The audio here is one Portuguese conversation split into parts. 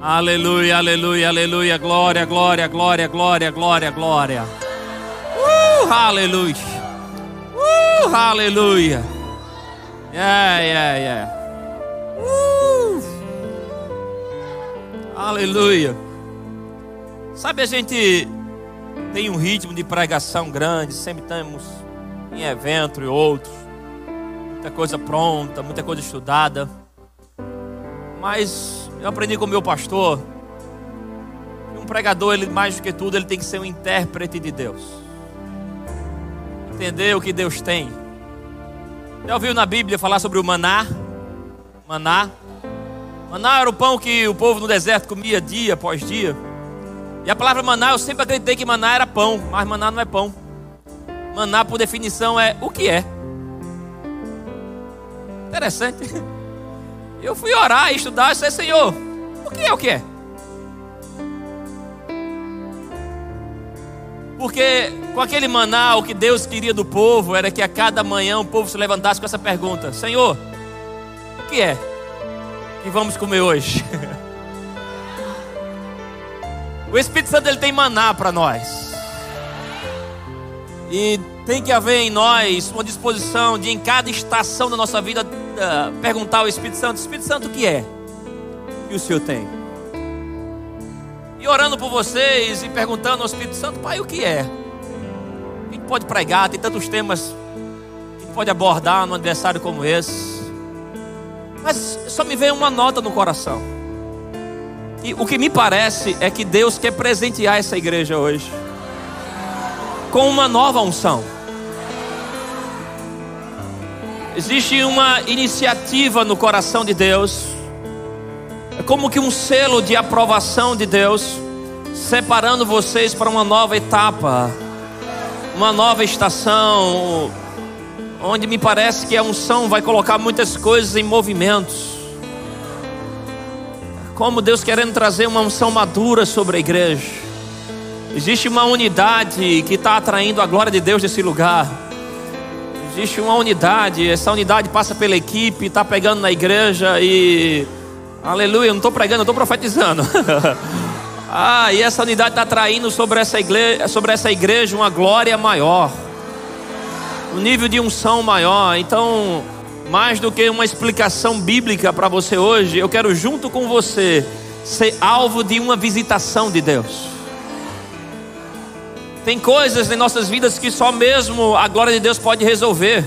Aleluia, aleluia, aleluia. Glória, glória, glória, glória, glória, glória. Uh, aleluia. Uh, aleluia. Yeah, yeah, yeah. Uh. Aleluia. Sabe, a gente tem um ritmo de pregação grande, sempre estamos em evento e outros. Muita coisa pronta, muita coisa estudada. Mas eu aprendi com o meu pastor um pregador, ele mais do que tudo, ele tem que ser um intérprete de Deus. Entender o que Deus tem. Já ouviu na Bíblia falar sobre o maná? Maná. Maná era o pão que o povo no deserto comia dia após dia. E a palavra maná, eu sempre acreditei que maná era pão, mas maná não é pão. Maná, por definição, é o que é. Interessante. Eu fui orar e estudar e Senhor, o que é o que é? Porque com aquele maná, o que Deus queria do povo era que a cada manhã o povo se levantasse com essa pergunta: Senhor, o que é que vamos comer hoje? o Espírito Santo ele tem maná para nós. E tem que haver em nós uma disposição de, em cada estação da nossa vida, uh, perguntar ao Espírito Santo: Espírito Santo, o que é que o Senhor tem? E orando por vocês e perguntando ao Espírito Santo, Pai, o que é? A gente pode pregar, tem tantos temas que a gente pode abordar num aniversário como esse. Mas só me veio uma nota no coração. E o que me parece é que Deus quer presentear essa igreja hoje com uma nova unção. Existe uma iniciativa no coração de Deus é como que um selo de aprovação de Deus, separando vocês para uma nova etapa, uma nova estação, onde me parece que a unção vai colocar muitas coisas em movimentos. Como Deus querendo trazer uma unção madura sobre a igreja. Existe uma unidade que está atraindo a glória de Deus nesse lugar. Existe uma unidade, essa unidade passa pela equipe, está pegando na igreja e Aleluia, não estou pregando, estou profetizando. ah, e essa unidade está traindo sobre essa, igreja, sobre essa igreja uma glória maior, um nível de unção maior. Então, mais do que uma explicação bíblica para você hoje, eu quero, junto com você, ser alvo de uma visitação de Deus. Tem coisas em nossas vidas que só mesmo a glória de Deus pode resolver.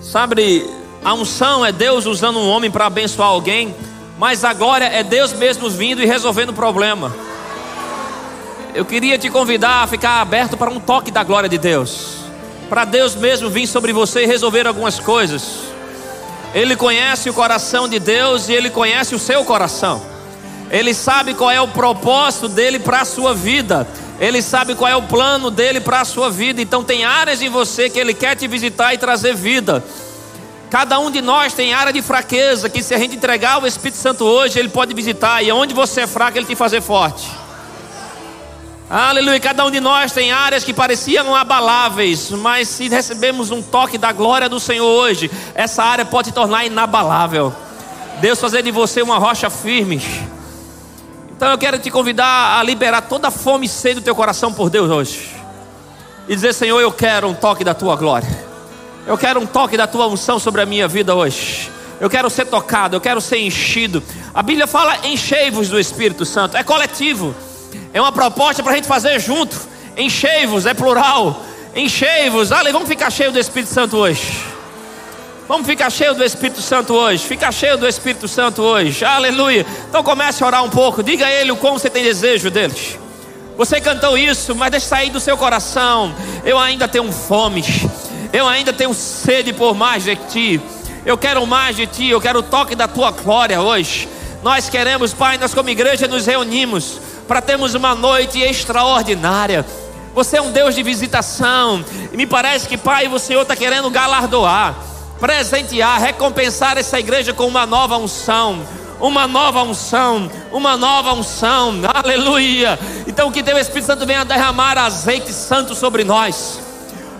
Sabe, a unção é Deus usando um homem para abençoar alguém, mas a glória é Deus mesmo vindo e resolvendo o problema. Eu queria te convidar a ficar aberto para um toque da glória de Deus, para Deus mesmo vir sobre você e resolver algumas coisas. Ele conhece o coração de Deus e ele conhece o seu coração. Ele sabe qual é o propósito dele para a sua vida. Ele sabe qual é o plano dele para a sua vida. Então tem áreas em você que ele quer te visitar e trazer vida. Cada um de nós tem área de fraqueza que se a gente entregar o Espírito Santo hoje, ele pode visitar e onde você é fraco, ele te fazer forte. Aleluia. Cada um de nós tem áreas que pareciam abaláveis, mas se recebemos um toque da glória do Senhor hoje, essa área pode se tornar inabalável. Deus fazer de você uma rocha firme. Então eu quero te convidar a liberar toda a fome e sede do teu coração por Deus hoje. E dizer, Senhor, eu quero um toque da tua glória. Eu quero um toque da tua unção sobre a minha vida hoje. Eu quero ser tocado, eu quero ser enchido. A Bíblia fala enchei-vos do Espírito Santo. É coletivo. É uma proposta para a gente fazer junto. Enchei-vos, é plural. Enchei-vos. Vamos ficar cheio do Espírito Santo hoje. Vamos ficar cheio do Espírito Santo hoje. Fica cheio do Espírito Santo hoje. Aleluia. Então comece a orar um pouco. Diga a Ele o como você tem desejo deles. Você cantou isso, mas deixe sair do seu coração. Eu ainda tenho fome. Eu ainda tenho sede por mais de ti. Eu quero mais de ti. Eu quero o toque da tua glória hoje. Nós queremos, Pai, nós como igreja nos reunimos para termos uma noite extraordinária. Você é um Deus de visitação. E me parece que, Pai, o Senhor está querendo galardoar, presentear, recompensar essa igreja com uma nova unção. Uma nova unção, uma nova unção, aleluia. Então que teu Espírito Santo venha derramar azeite santo sobre nós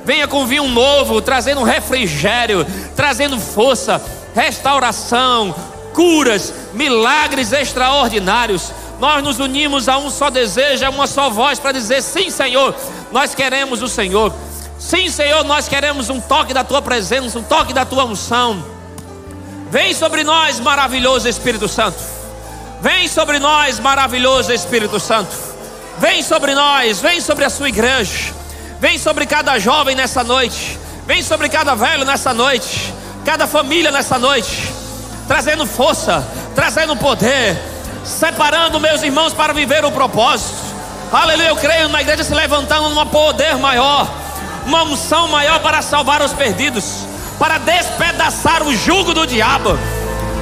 venha com vinho novo, trazendo refrigério, trazendo força, restauração, curas, milagres extraordinários. Nós nos unimos a um só desejo, a uma só voz para dizer: sim, Senhor, nós queremos o Senhor. Sim, Senhor, nós queremos um toque da tua presença, um toque da tua unção. Vem sobre nós, maravilhoso Espírito Santo. Vem sobre nós, maravilhoso Espírito Santo. Vem sobre nós, vem sobre a sua igreja. Vem sobre cada jovem nessa noite. Vem sobre cada velho nessa noite. Cada família nessa noite. Trazendo força, trazendo poder. Separando meus irmãos para viver o propósito. Aleluia, eu creio na igreja se levantando num poder maior. Uma unção maior para salvar os perdidos. Para despedaçar o jugo do diabo.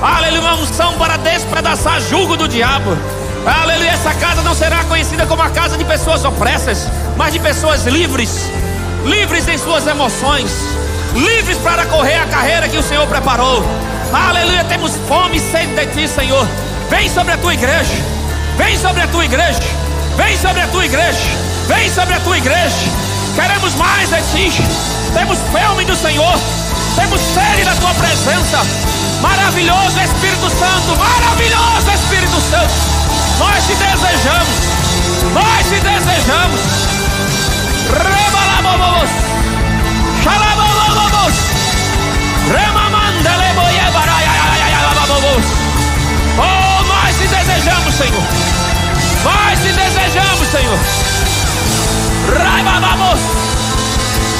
Aleluia, uma unção para despedaçar o jugo do diabo. Aleluia, essa casa não será conhecida como a casa de pessoas opressas, mas de pessoas livres, livres em suas emoções, livres para correr a carreira que o Senhor preparou. Aleluia, temos fome e sede de Ti, Senhor. Vem sobre a tua igreja, vem sobre a tua igreja, vem sobre a tua igreja, vem sobre a tua igreja. Queremos mais de Ti, temos fome do Senhor, temos sede da Tua presença. Maravilhoso Espírito Santo, maravilhoso Espírito Santo. Nós te desejamos, nós te desejamos. Rebalabobos, xalabobobos, remamandelemoyebarayayayayabobos. Oh, nós te desejamos, Senhor. Nós te desejamos, Senhor. ¡Raiba, vamos!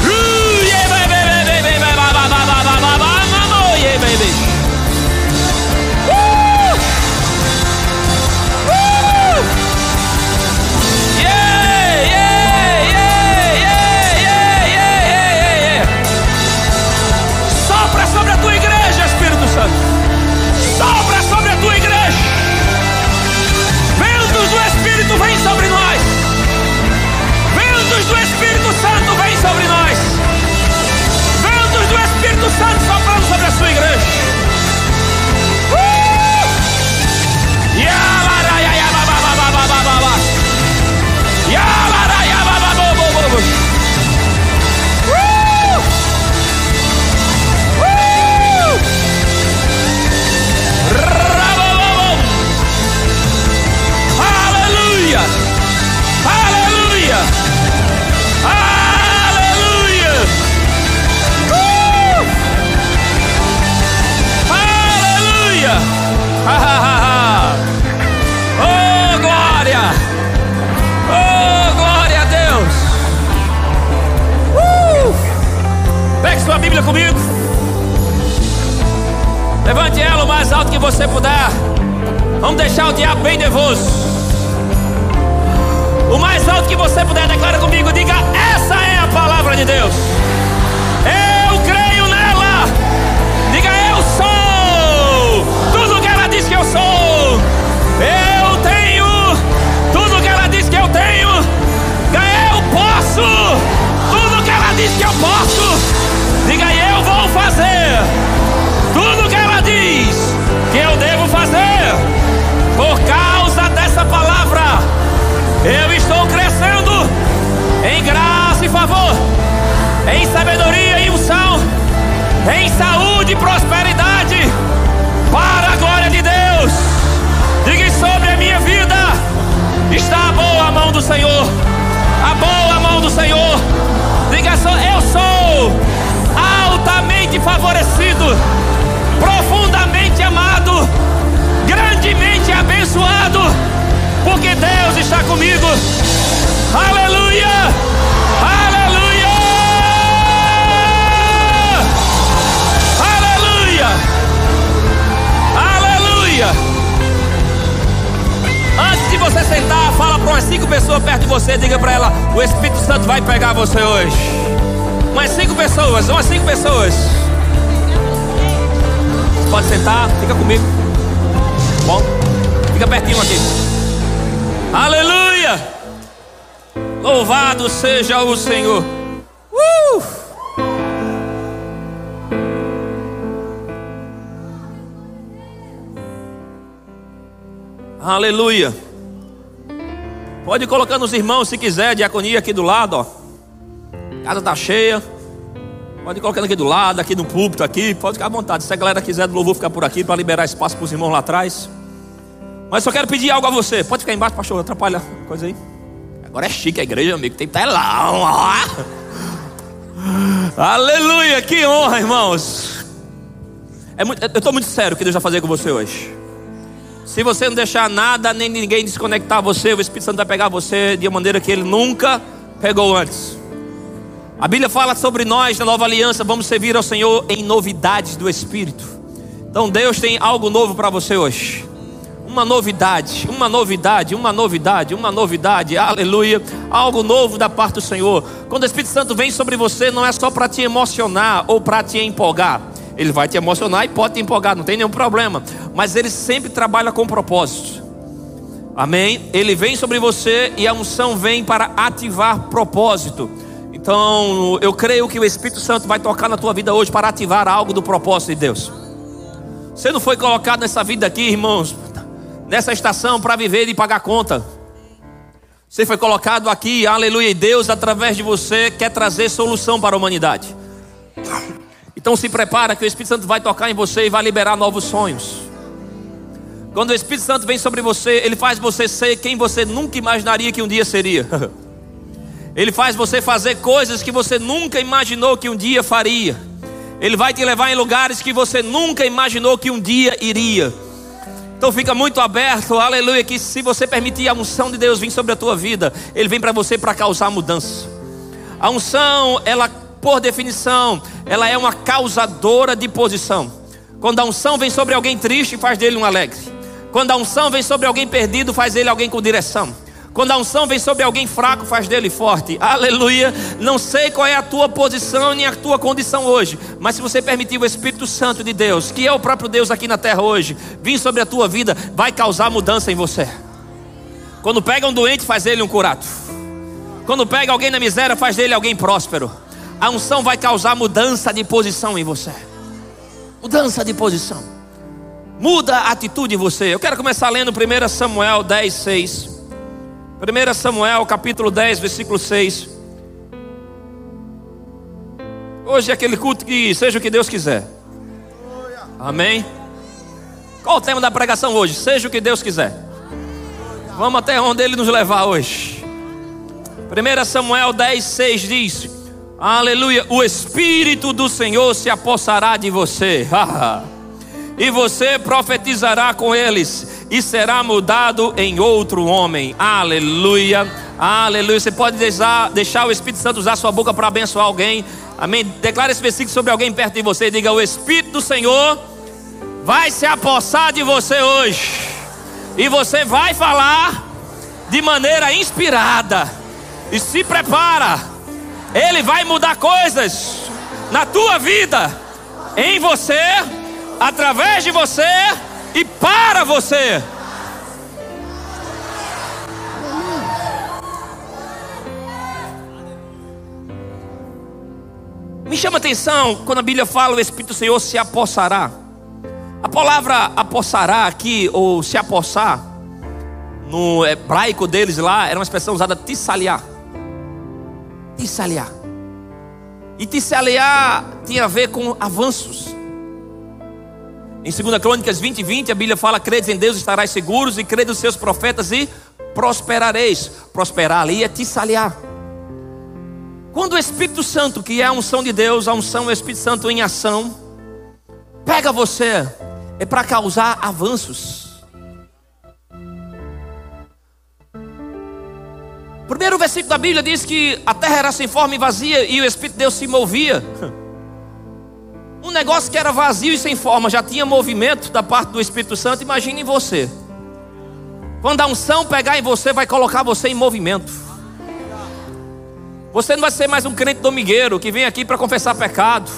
¡Uy, baby, baby, baby, baby, baby, baby, baby, baby, baby, baby, baby, Espírito Santo soprando sobre a sua igreja. sua Bíblia comigo. Levante ela o mais alto que você puder. Vamos deixar o diabo bem nervoso. O mais alto que você puder, declara comigo. Diga: Essa é a palavra de Deus. favorecido, profundamente amado, grandemente abençoado, porque Deus está comigo. Aleluia! Aleluia! Aleluia! Aleluia! Antes de você sentar, fala para umas cinco pessoas perto de você, diga para ela: o Espírito Santo vai pegar você hoje. Umas cinco pessoas, umas cinco pessoas seja o Senhor. Uh! Aleluia. Pode ir colocando os irmãos se quiser, diaconia aqui do lado, ó. A casa está cheia. Pode ir colocando aqui do lado, aqui no púlpito, aqui, pode ficar à vontade. Se a galera quiser do louvor ficar por aqui para liberar espaço para os irmãos lá atrás. Mas só quero pedir algo a você. Pode ficar embaixo, pastor, atrapalha coisa aí. Agora é chique a igreja, amigo. Tem telão. Aleluia, que honra, irmãos. É muito, eu estou muito sério o que Deus vai fazer com você hoje. Se você não deixar nada, nem ninguém desconectar você, o Espírito Santo vai pegar você de uma maneira que ele nunca pegou antes. A Bíblia fala sobre nós na nova aliança, vamos servir ao Senhor em novidades do Espírito. Então Deus tem algo novo para você hoje. Uma novidade, uma novidade, uma novidade, uma novidade, aleluia. Algo novo da parte do Senhor. Quando o Espírito Santo vem sobre você, não é só para te emocionar ou para te empolgar. Ele vai te emocionar e pode te empolgar, não tem nenhum problema. Mas ele sempre trabalha com propósito. Amém? Ele vem sobre você e a unção vem para ativar propósito. Então, eu creio que o Espírito Santo vai tocar na tua vida hoje para ativar algo do propósito de Deus. Você não foi colocado nessa vida aqui, irmãos, nessa estação para viver e pagar conta. Você foi colocado aqui, aleluia, e Deus, através de você, quer trazer solução para a humanidade. Então se prepara que o Espírito Santo vai tocar em você e vai liberar novos sonhos. Quando o Espírito Santo vem sobre você, ele faz você ser quem você nunca imaginaria que um dia seria. Ele faz você fazer coisas que você nunca imaginou que um dia faria. Ele vai te levar em lugares que você nunca imaginou que um dia iria. Então fica muito aberto, aleluia, que se você permitir a unção de Deus vir sobre a tua vida, ele vem para você para causar mudança. A unção, ela por definição, ela é uma causadora de posição. Quando a unção vem sobre alguém triste, faz dele um alegre. Quando a unção vem sobre alguém perdido, faz dele alguém com direção. Quando a unção vem sobre alguém fraco, faz dele forte. Aleluia. Não sei qual é a tua posição nem a tua condição hoje, mas se você permitir o Espírito Santo de Deus, que é o próprio Deus aqui na terra hoje, vir sobre a tua vida, vai causar mudança em você. Quando pega um doente, faz dele um curado. Quando pega alguém na miséria, faz dele alguém próspero a unção vai causar mudança de posição em você. Mudança de posição. Muda a atitude em você. Eu quero começar lendo 1 Samuel 10, 6. 1 Samuel capítulo 10, versículo 6. Hoje é aquele culto que seja o que Deus quiser. Amém? Qual o tema da pregação hoje? Seja o que Deus quiser. Vamos até onde Ele nos levar hoje. 1 Samuel 10, 6 diz: Aleluia. O Espírito do Senhor se apossará de você. e você profetizará com eles e será mudado em outro homem. Aleluia. Aleluia. Você pode deixar, deixar o Espírito Santo usar sua boca para abençoar alguém. Amém. Declare esse versículo sobre alguém perto de você. Diga: O Espírito do Senhor vai se apossar de você hoje. E você vai falar de maneira inspirada. E se prepara ele vai mudar coisas na tua vida, em você, através de você e para você. Me chama atenção quando a Bíblia fala o Espírito do Senhor se apossará. A palavra apossará aqui, ou se apossar, no hebraico deles lá, era uma expressão usada tissaliar tissaliar. E tissaliar tinha a ver com avanços. Em 2 Crônicas 20, 20, a Bíblia fala: credes em Deus, estarás seguros, e credes nos seus profetas e prosperareis. Prosperar ali é tissaliar. Quando o Espírito Santo, que é a unção de Deus, a unção do Espírito Santo em ação, pega você, é para causar avanços. Primeiro versículo da Bíblia diz que a terra era sem forma e vazia e o Espírito de Deus se movia. Um negócio que era vazio e sem forma já tinha movimento da parte do Espírito Santo. Imagine você. Quando a unção pegar em você, vai colocar você em movimento. Você não vai ser mais um crente domingueiro que vem aqui para confessar pecado,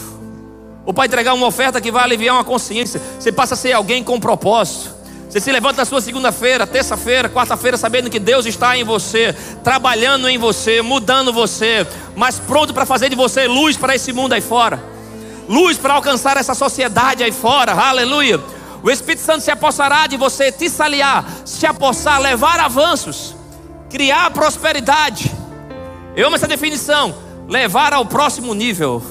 ou para entregar uma oferta que vai aliviar uma consciência. Você passa a ser alguém com propósito. Você se levanta na sua segunda-feira, terça-feira, quarta-feira, sabendo que Deus está em você, trabalhando em você, mudando você, mas pronto para fazer de você luz para esse mundo aí fora, luz para alcançar essa sociedade aí fora, aleluia. O Espírito Santo se apossará de você, te saliar, se apossar, levar avanços, criar prosperidade. Eu amo essa definição: levar ao próximo nível.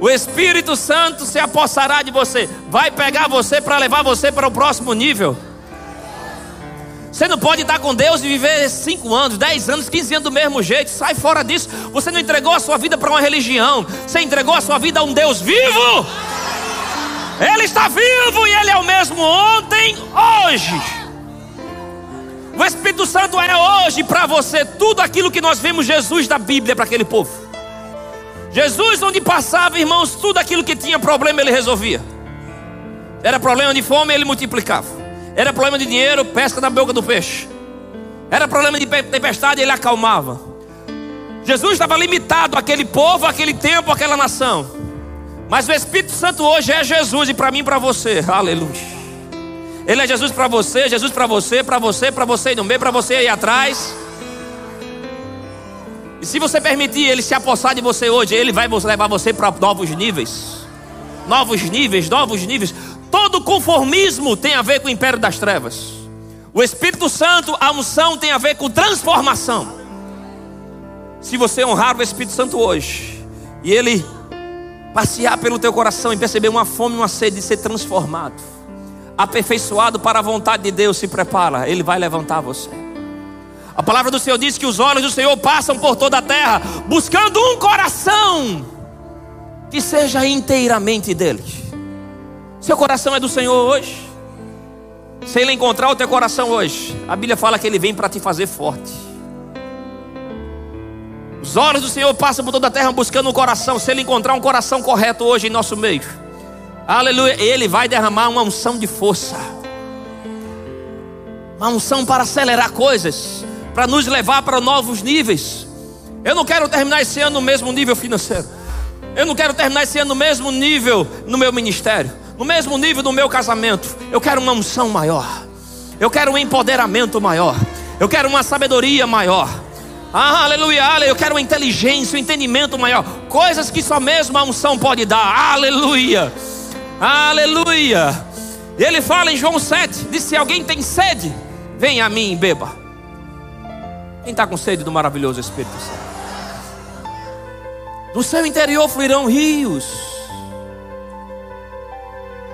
O Espírito Santo se apossará de você, vai pegar você para levar você para o próximo nível. Você não pode estar com Deus e viver 5 anos, 10 anos, 15 anos do mesmo jeito. Sai fora disso. Você não entregou a sua vida para uma religião. Você entregou a sua vida a um Deus vivo. Ele está vivo e Ele é o mesmo ontem, hoje. O Espírito Santo é hoje para você tudo aquilo que nós vimos Jesus da Bíblia para aquele povo. Jesus, onde passava, irmãos, tudo aquilo que tinha problema, ele resolvia. Era problema de fome, ele multiplicava. Era problema de dinheiro, pesca na boca do peixe. Era problema de tempestade, ele acalmava. Jesus estava limitado àquele povo, àquele tempo, àquela nação. Mas o Espírito Santo hoje é Jesus e para mim e para você. Aleluia. Ele é Jesus para você, Jesus para você, para você, para você no meio, para você aí atrás. E se você permitir ele se apossar de você hoje, ele vai levar você para novos níveis. Novos níveis, novos níveis. Todo conformismo tem a ver com o império das trevas. O Espírito Santo, a unção tem a ver com transformação. Se você honrar o Espírito Santo hoje e ele passear pelo teu coração e perceber uma fome uma sede de ser transformado, aperfeiçoado para a vontade de Deus, se prepara, ele vai levantar você. A palavra do Senhor diz que os olhos do Senhor passam por toda a terra, buscando um coração que seja inteiramente dele. Seu coração é do Senhor hoje. Se Ele encontrar o teu coração hoje, a Bíblia fala que Ele vem para te fazer forte. Os olhos do Senhor passam por toda a terra buscando um coração. Se Ele encontrar um coração correto hoje em nosso meio, aleluia, Ele vai derramar uma unção de força, uma unção para acelerar coisas, para nos levar para novos níveis. Eu não quero terminar esse ano no mesmo nível financeiro. Eu não quero terminar esse ano no mesmo nível no meu ministério no mesmo nível do meu casamento. Eu quero uma unção maior. Eu quero um empoderamento maior. Eu quero uma sabedoria maior. Ah, aleluia, aleluia. Eu quero uma inteligência, um entendimento maior. Coisas que só mesmo a unção pode dar. Aleluia. Aleluia. Ele fala em João 7: diz: Se alguém tem sede, venha a mim e beba. Quem está com sede do maravilhoso Espírito Santo? Do seu interior fluirão rios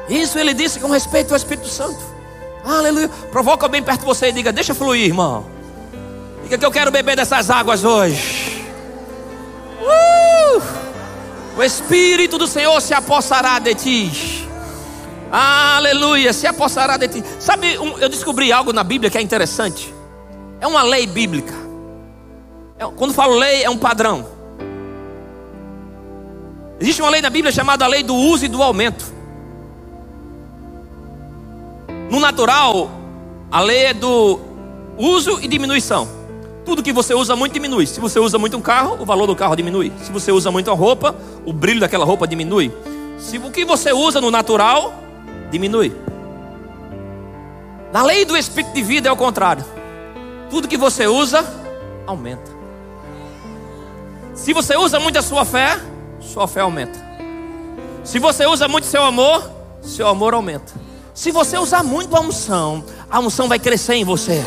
isso ele disse com respeito ao Espírito Santo. Aleluia. Provoca bem perto de você e diga: Deixa fluir, irmão. Diga que eu quero beber dessas águas hoje. Uh! O Espírito do Senhor se apossará de ti. Aleluia, se apossará de ti. Sabe, eu descobri algo na Bíblia que é interessante. É uma lei bíblica. É, quando falo lei, é um padrão. Existe uma lei na Bíblia chamada lei do uso e do aumento. No natural, a lei é do uso e diminuição. Tudo que você usa muito diminui. Se você usa muito um carro, o valor do carro diminui. Se você usa muito a roupa, o brilho daquela roupa diminui. Se o que você usa no natural, diminui. Na lei do espírito de vida é o contrário. Tudo que você usa, aumenta. Se você usa muito a sua fé, sua fé aumenta. Se você usa muito seu amor, seu amor aumenta. Se você usar muito a unção, a unção vai crescer em você.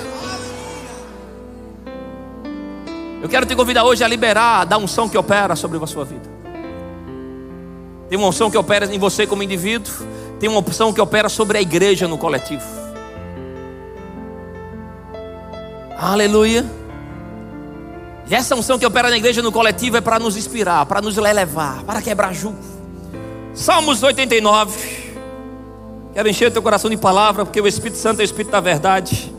Eu quero te convidar hoje a liberar da unção que opera sobre a sua vida. Tem uma unção que opera em você como indivíduo, tem uma unção que opera sobre a igreja no coletivo. Aleluia. E essa unção que opera na igreja no coletivo é para nos inspirar, para nos elevar, para quebrar julgo. Salmos 89. Quero encher o teu coração de palavra, porque o Espírito Santo é o Espírito da verdade.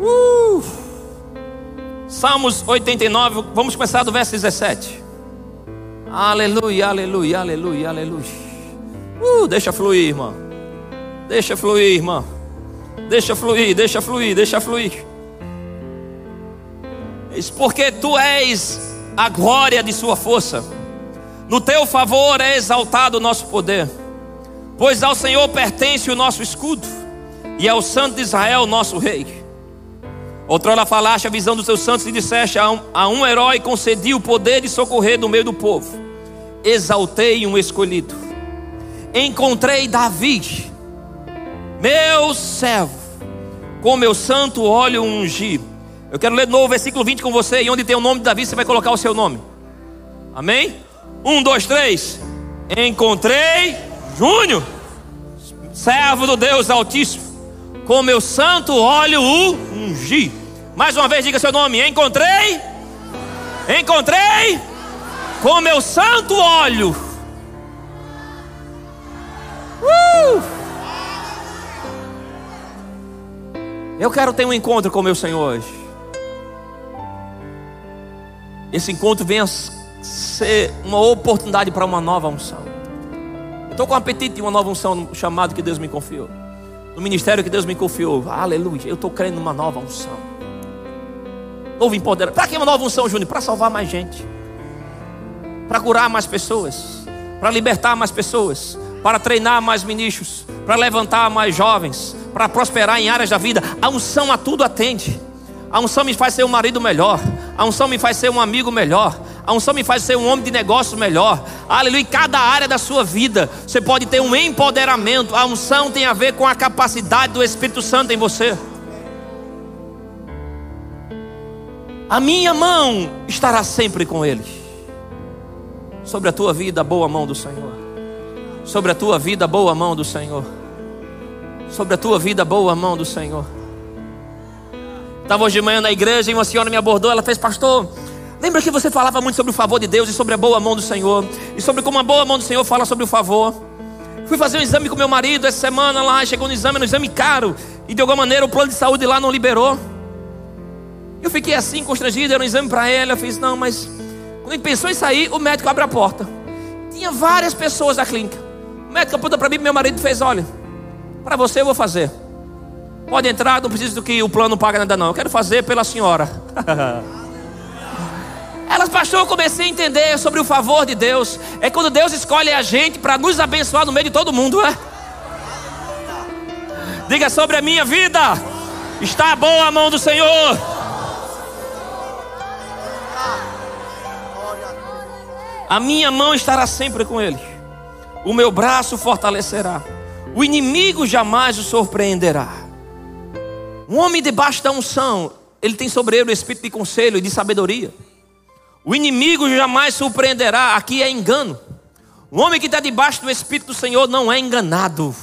Uh! Salmos 89, vamos começar do verso 17. Aleluia, aleluia, aleluia, aleluia. Uh, deixa fluir, irmão. Deixa fluir, irmão. Deixa fluir, deixa fluir, deixa fluir. Porque tu és a glória de sua força. No teu favor é exaltado o nosso poder. Pois ao Senhor pertence o nosso escudo, e ao Santo de Israel, nosso rei. Outrora falaste a visão dos teus santos e disseste: a um, a um herói concedi o poder de socorrer no meio do povo. Exaltei um escolhido. Encontrei Davi, meu servo, com meu santo óleo ungido. Eu quero ler de novo o versículo 20 com você. E onde tem o nome de Davi, você vai colocar o seu nome. Amém? Um, dois, três. Encontrei Júnior, servo do Deus Altíssimo, com meu santo óleo o ungi. Mais uma vez, diga seu nome. Encontrei, encontrei com meu santo óleo. Uh! Eu quero ter um encontro com meu Senhor hoje. Esse encontro venha ser uma oportunidade para uma nova unção. Estou com apetite de uma nova unção no chamado que Deus me confiou. No ministério que Deus me confiou. Aleluia. Eu estou crendo numa nova unção. Novo empoderamento. Para que uma nova unção, Júnior? Para salvar mais gente. Para curar mais pessoas. Para libertar mais pessoas. Para treinar mais ministros. Para levantar mais jovens. Para prosperar em áreas da vida. A unção a tudo atende. A unção me faz ser um marido melhor. A unção me faz ser um amigo melhor. A unção me faz ser um homem de negócio melhor. Aleluia. Em cada área da sua vida, você pode ter um empoderamento. A unção tem a ver com a capacidade do Espírito Santo em você. A minha mão estará sempre com eles. Sobre a tua vida, a boa mão do Senhor. Sobre a tua vida, a boa mão do Senhor. Sobre a tua vida, a boa mão do Senhor. Estava hoje de manhã na igreja e uma senhora me abordou. Ela fez, pastor. Lembra que você falava muito sobre o favor de Deus e sobre a boa mão do Senhor? E sobre como a boa mão do Senhor fala sobre o favor. Fui fazer um exame com meu marido essa semana lá, chegou no exame, no exame caro. E de alguma maneira o plano de saúde lá não liberou. Eu fiquei assim, constrangido, era um exame para ele. Eu fiz, não, mas quando ele pensou em sair, o médico abre a porta. Tinha várias pessoas da clínica. O médico aponta para mim, meu marido fez, olha, para você eu vou fazer. Pode entrar, não precisa do que o plano paga nada não. Eu quero fazer pela senhora. Elas, pastor, eu comecei a entender sobre o favor de Deus. É quando Deus escolhe a gente para nos abençoar no meio de todo mundo, é? Diga sobre a minha vida. Está boa a mão do Senhor. A minha mão estará sempre com ele. O meu braço fortalecerá. O inimigo jamais o surpreenderá. Um homem debaixo da unção, ele tem sobre ele o espírito de conselho e de sabedoria. O inimigo jamais surpreenderá, aqui é engano. O homem que está debaixo do Espírito do Senhor não é enganado.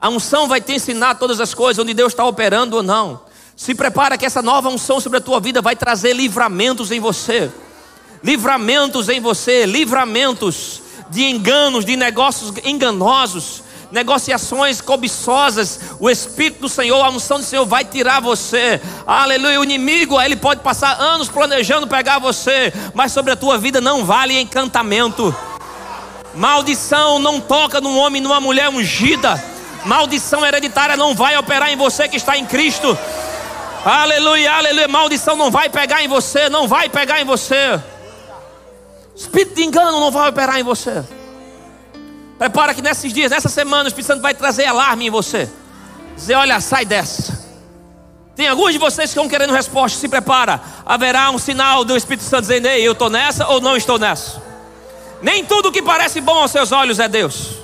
A unção vai te ensinar todas as coisas, onde Deus está operando ou não. Se prepara que essa nova unção sobre a tua vida vai trazer livramentos em você. Livramentos em você, livramentos de enganos, de negócios enganosos negociações cobiçosas, o Espírito do Senhor, a unção do Senhor vai tirar você. Aleluia. O inimigo, ele pode passar anos planejando pegar você, mas sobre a tua vida não vale encantamento. Maldição não toca num homem, numa mulher ungida. Maldição hereditária não vai operar em você que está em Cristo. Aleluia, aleluia. Maldição não vai pegar em você, não vai pegar em você. Espírito de engano não vai operar em você. Prepara que nesses dias, nessa semana, o Espírito Santo vai trazer alarme em você. Dizer, olha, sai dessa. Tem alguns de vocês que estão querendo resposta, se prepara. Haverá um sinal do Espírito Santo dizendo, ei, eu estou nessa ou não estou nessa. Nem tudo que parece bom aos seus olhos é Deus.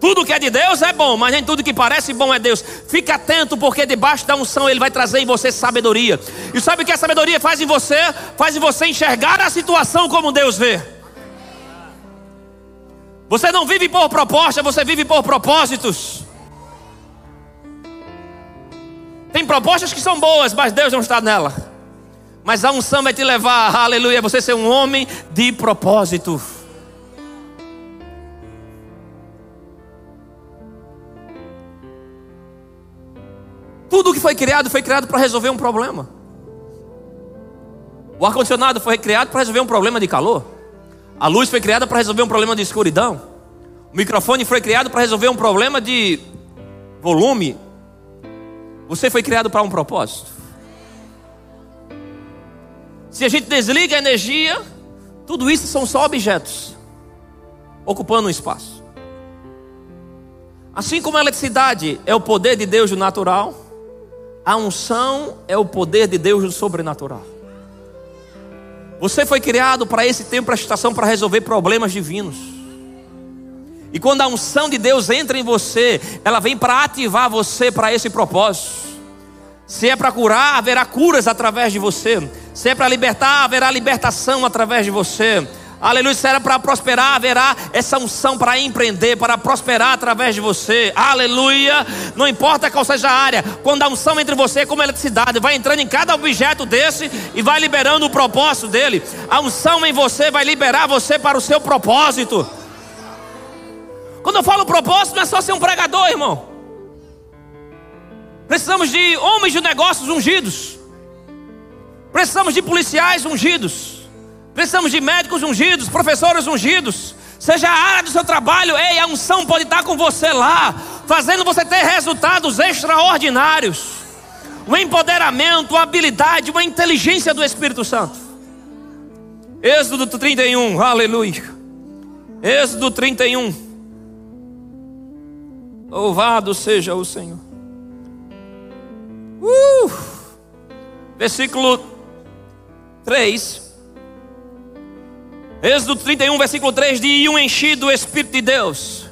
Tudo que é de Deus é bom, mas nem tudo que parece bom é Deus. Fica atento, porque debaixo da unção Ele vai trazer em você sabedoria. E sabe o que a sabedoria faz em você? Faz em você enxergar a situação como Deus vê. Você não vive por proposta, você vive por propósitos. Tem propostas que são boas, mas Deus não está nela. Mas a unção vai te levar, aleluia, você ser um homem de propósito. Tudo que foi criado foi criado para resolver um problema. O ar-condicionado foi criado para resolver um problema de calor. A luz foi criada para resolver um problema de escuridão. O microfone foi criado para resolver um problema de volume. Você foi criado para um propósito. Se a gente desliga a energia, tudo isso são só objetos ocupando um espaço. Assim como a eletricidade é o poder de Deus do natural, a unção é o poder de Deus do sobrenatural. Você foi criado para esse tempo, para estação, para resolver problemas divinos. E quando a unção de Deus entra em você, ela vem para ativar você para esse propósito. Se é para curar, haverá curas através de você. Se é para libertar, haverá libertação através de você. Aleluia, se era para prosperar, haverá essa unção para empreender, para prosperar através de você. Aleluia. Não importa qual seja a área, quando a unção entre você é como eletricidade, vai entrando em cada objeto desse e vai liberando o propósito dele. A unção em você vai liberar você para o seu propósito. Quando eu falo propósito, não é só ser um pregador, irmão. Precisamos de homens de negócios ungidos. Precisamos de policiais ungidos. Precisamos de médicos ungidos, professores ungidos. Seja a área do seu trabalho, ei, a unção pode estar com você lá, fazendo você ter resultados extraordinários. Um empoderamento, uma habilidade, uma inteligência do Espírito Santo. Êxodo 31, aleluia. Êxodo 31. Louvado seja o Senhor. Uh! Versículo 3. Êxodo 31, versículo 3: de um enchido do Espírito de Deus,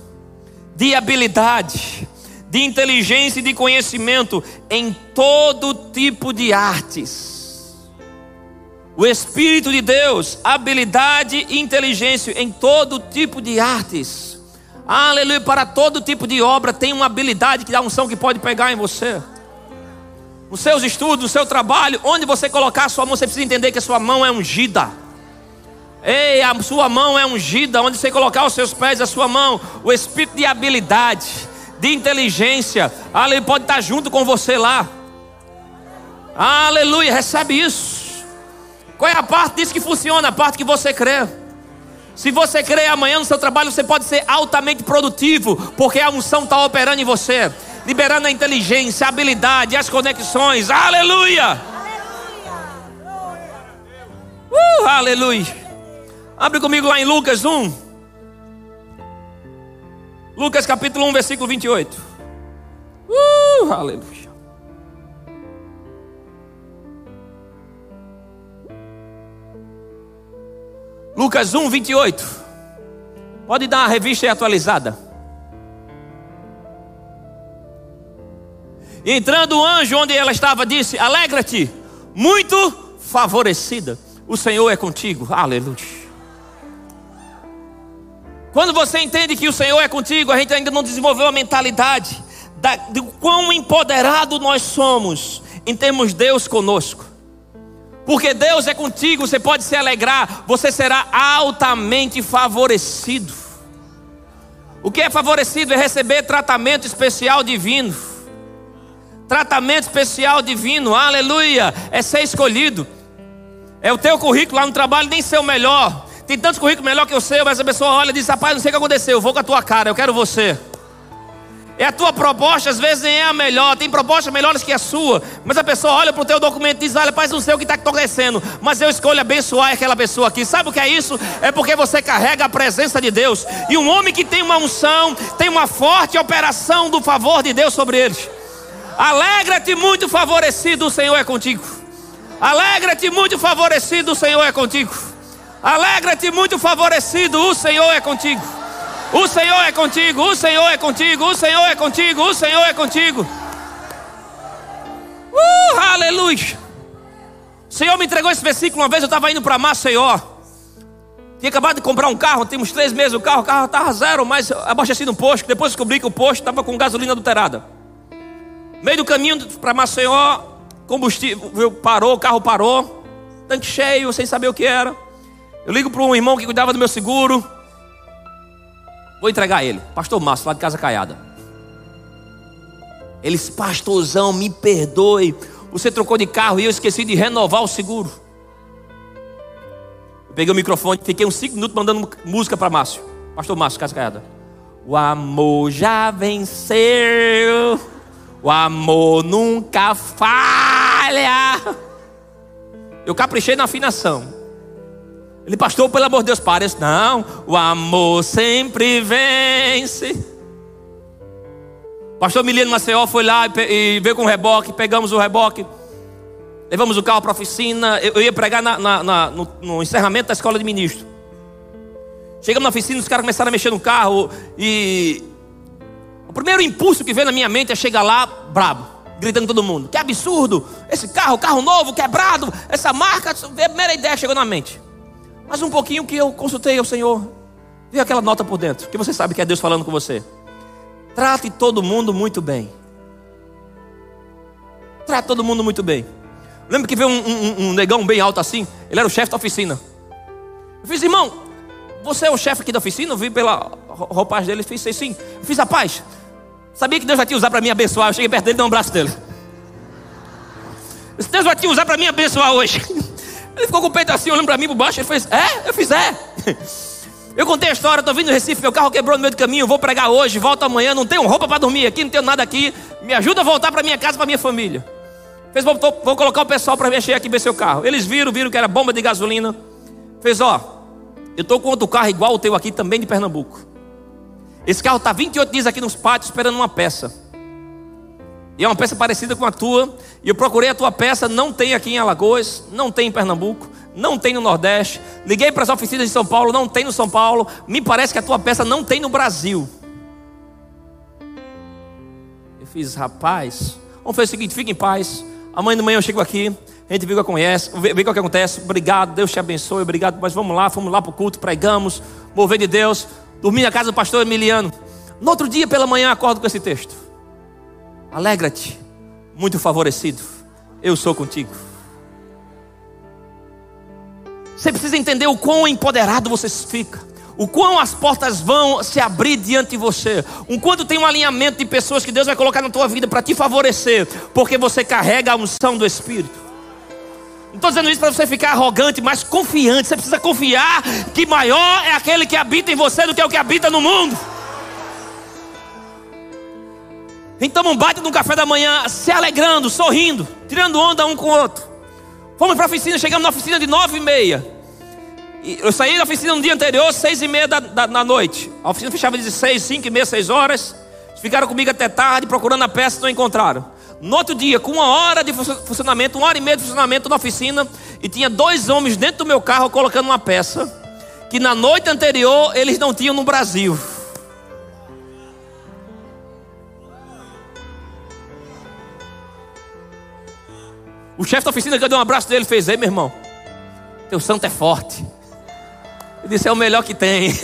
de habilidade, de inteligência e de conhecimento em todo tipo de artes. O Espírito de Deus, habilidade e inteligência em todo tipo de artes. Aleluia, para todo tipo de obra tem uma habilidade que dá unção que pode pegar em você. Nos seus estudos, no seu trabalho, onde você colocar a sua mão, você precisa entender que a sua mão é ungida. Ei, a sua mão é ungida, onde você colocar os seus pés, a sua mão, o espírito de habilidade, de inteligência, aleluia, pode estar junto com você lá. Aleluia, recebe isso. Qual é a parte disso que funciona? A parte que você crê. Se você crê amanhã no seu trabalho, você pode ser altamente produtivo, porque a unção está operando em você, liberando a inteligência, a habilidade, as conexões. Aleluia! Uh, aleluia! Abre comigo lá em Lucas 1. Lucas capítulo 1, versículo 28. Uh, aleluia. Lucas 1, 28. Pode dar a revista atualizada. Entrando o anjo onde ela estava, disse: Alegra-te, muito favorecida. O Senhor é contigo. Aleluia. Quando você entende que o Senhor é contigo, a gente ainda não desenvolveu a mentalidade da, de quão empoderado nós somos em termos Deus conosco. Porque Deus é contigo, você pode se alegrar, você será altamente favorecido. O que é favorecido é receber tratamento especial divino. Tratamento especial divino, aleluia, é ser escolhido. É o teu currículo lá no trabalho nem ser o melhor, tem tantos currículos melhor que o seu, mas a pessoa olha e diz: Rapaz, não sei o que aconteceu, eu vou com a tua cara, eu quero você. É a tua proposta, às vezes nem é a melhor, tem propostas melhores que a sua, mas a pessoa olha para o teu documento e diz: Olha, rapaz, não sei o que está acontecendo, mas eu escolho abençoar aquela pessoa aqui. Sabe o que é isso? É porque você carrega a presença de Deus. E um homem que tem uma unção, tem uma forte operação do favor de Deus sobre eles. Alegra-te muito favorecido, o Senhor é contigo. Alegra-te muito favorecido, o Senhor é contigo. Alegra-te muito favorecido, o Senhor é contigo. O Senhor é contigo, o Senhor é contigo, o Senhor é contigo, o Senhor é contigo. Uh, aleluia. O Senhor me entregou esse versículo uma vez, eu estava indo para Maceió. Tinha acabado de comprar um carro, temos três meses o carro, o carro estava zero, mas abasteci no posto. Depois descobri que o posto estava com gasolina adulterada. Meio do caminho para Maceió, combustível parou, o carro parou, tanque cheio, sem saber o que era. Eu ligo para um irmão que cuidava do meu seguro. Vou entregar ele. Pastor Márcio, lá de Casa Caiada. Eles, pastorzão, me perdoe. Você trocou de carro e eu esqueci de renovar o seguro. Eu peguei o microfone, fiquei uns 5 minutos mandando música para Márcio. Pastor Márcio, Casa Caiada. O amor já venceu. O amor nunca falha. Eu caprichei na afinação. Ele, pastor, pelo amor de Deus, pare. Não, o amor sempre vence. Pastor Milino Maceió foi lá e veio com o reboque, pegamos o reboque, levamos o carro para a oficina. Eu ia pregar na, na, na, no, no, encerramento da escola de ministro. Chegamos na oficina, os caras começaram a mexer no carro e o primeiro impulso que veio na minha mente é chegar lá brabo, gritando todo mundo: Que absurdo! Esse carro, carro novo, quebrado, essa marca, a primeira ideia chegou na mente. Mas um pouquinho que eu consultei ao Senhor, vi aquela nota por dentro, que você sabe que é Deus falando com você. Trate todo mundo muito bem. Trate todo mundo muito bem. Lembra que veio um, um, um negão bem alto assim? Ele era o chefe da oficina. Eu fiz, irmão, você é o chefe aqui da oficina? Eu vi pela roupagem dele, fiz sim. Eu fiz, rapaz, sabia que Deus vai te usar para me abençoar? Eu cheguei perto dele e dei um abraço dele. Deus vai te usar para me abençoar hoje. Ele ficou com o peito assim, olhando para mim por baixo. Ele fez, é? Eu fiz, é. Eu contei a história, estou vindo no Recife, meu carro quebrou no meio do caminho, vou pregar hoje, volto amanhã, não tenho roupa para dormir aqui, não tenho nada aqui. Me ajuda a voltar para minha casa, para minha família. Fez, vou, vou colocar o pessoal para mexer aqui ver seu carro. Eles viram, viram que era bomba de gasolina. Fez, ó, eu estou com outro carro igual o teu aqui, também de Pernambuco. Esse carro está 28 dias aqui nos pátios esperando uma peça. E é uma peça parecida com a tua. E eu procurei a tua peça, não tem aqui em Alagoas, não tem em Pernambuco, não tem no Nordeste. Liguei para as oficinas de São Paulo, não tem no São Paulo. Me parece que a tua peça não tem no Brasil. Eu fiz, rapaz, vamos fazer o seguinte: fique em paz. Amanhã de manhã eu chego aqui, a gente vê o que acontece, vê, o que acontece. Obrigado, Deus te abençoe, obrigado. Mas vamos lá, fomos lá para o culto, pregamos, mover de Deus. Dormi na casa do pastor Emiliano. No outro dia pela manhã acordo com esse texto. Alegra-te, muito favorecido. Eu sou contigo. Você precisa entender o quão empoderado você fica o quão as portas vão se abrir diante de você, o quanto tem um alinhamento de pessoas que Deus vai colocar na tua vida para te favorecer, porque você carrega a unção do Espírito. Não estou dizendo isso para você ficar arrogante, mas confiante. Você precisa confiar que maior é aquele que habita em você do que o que habita no mundo. Então um bate no café da manhã, se alegrando, sorrindo, tirando onda um com o outro. Fomos para a oficina, chegamos na oficina de nove e meia. Eu saí da oficina no dia anterior, seis e meia da, da, noite. A oficina fechava de seis, cinco e meia, seis horas. Ficaram comigo até tarde procurando a peça não encontraram. No outro dia, com uma hora de funcionamento, uma hora e meia de funcionamento na oficina, e tinha dois homens dentro do meu carro colocando uma peça que na noite anterior eles não tinham no Brasil. O chefe da oficina que eu dei um abraço dele fez: Ei, meu irmão, teu santo é forte. Ele disse: É o melhor que tem.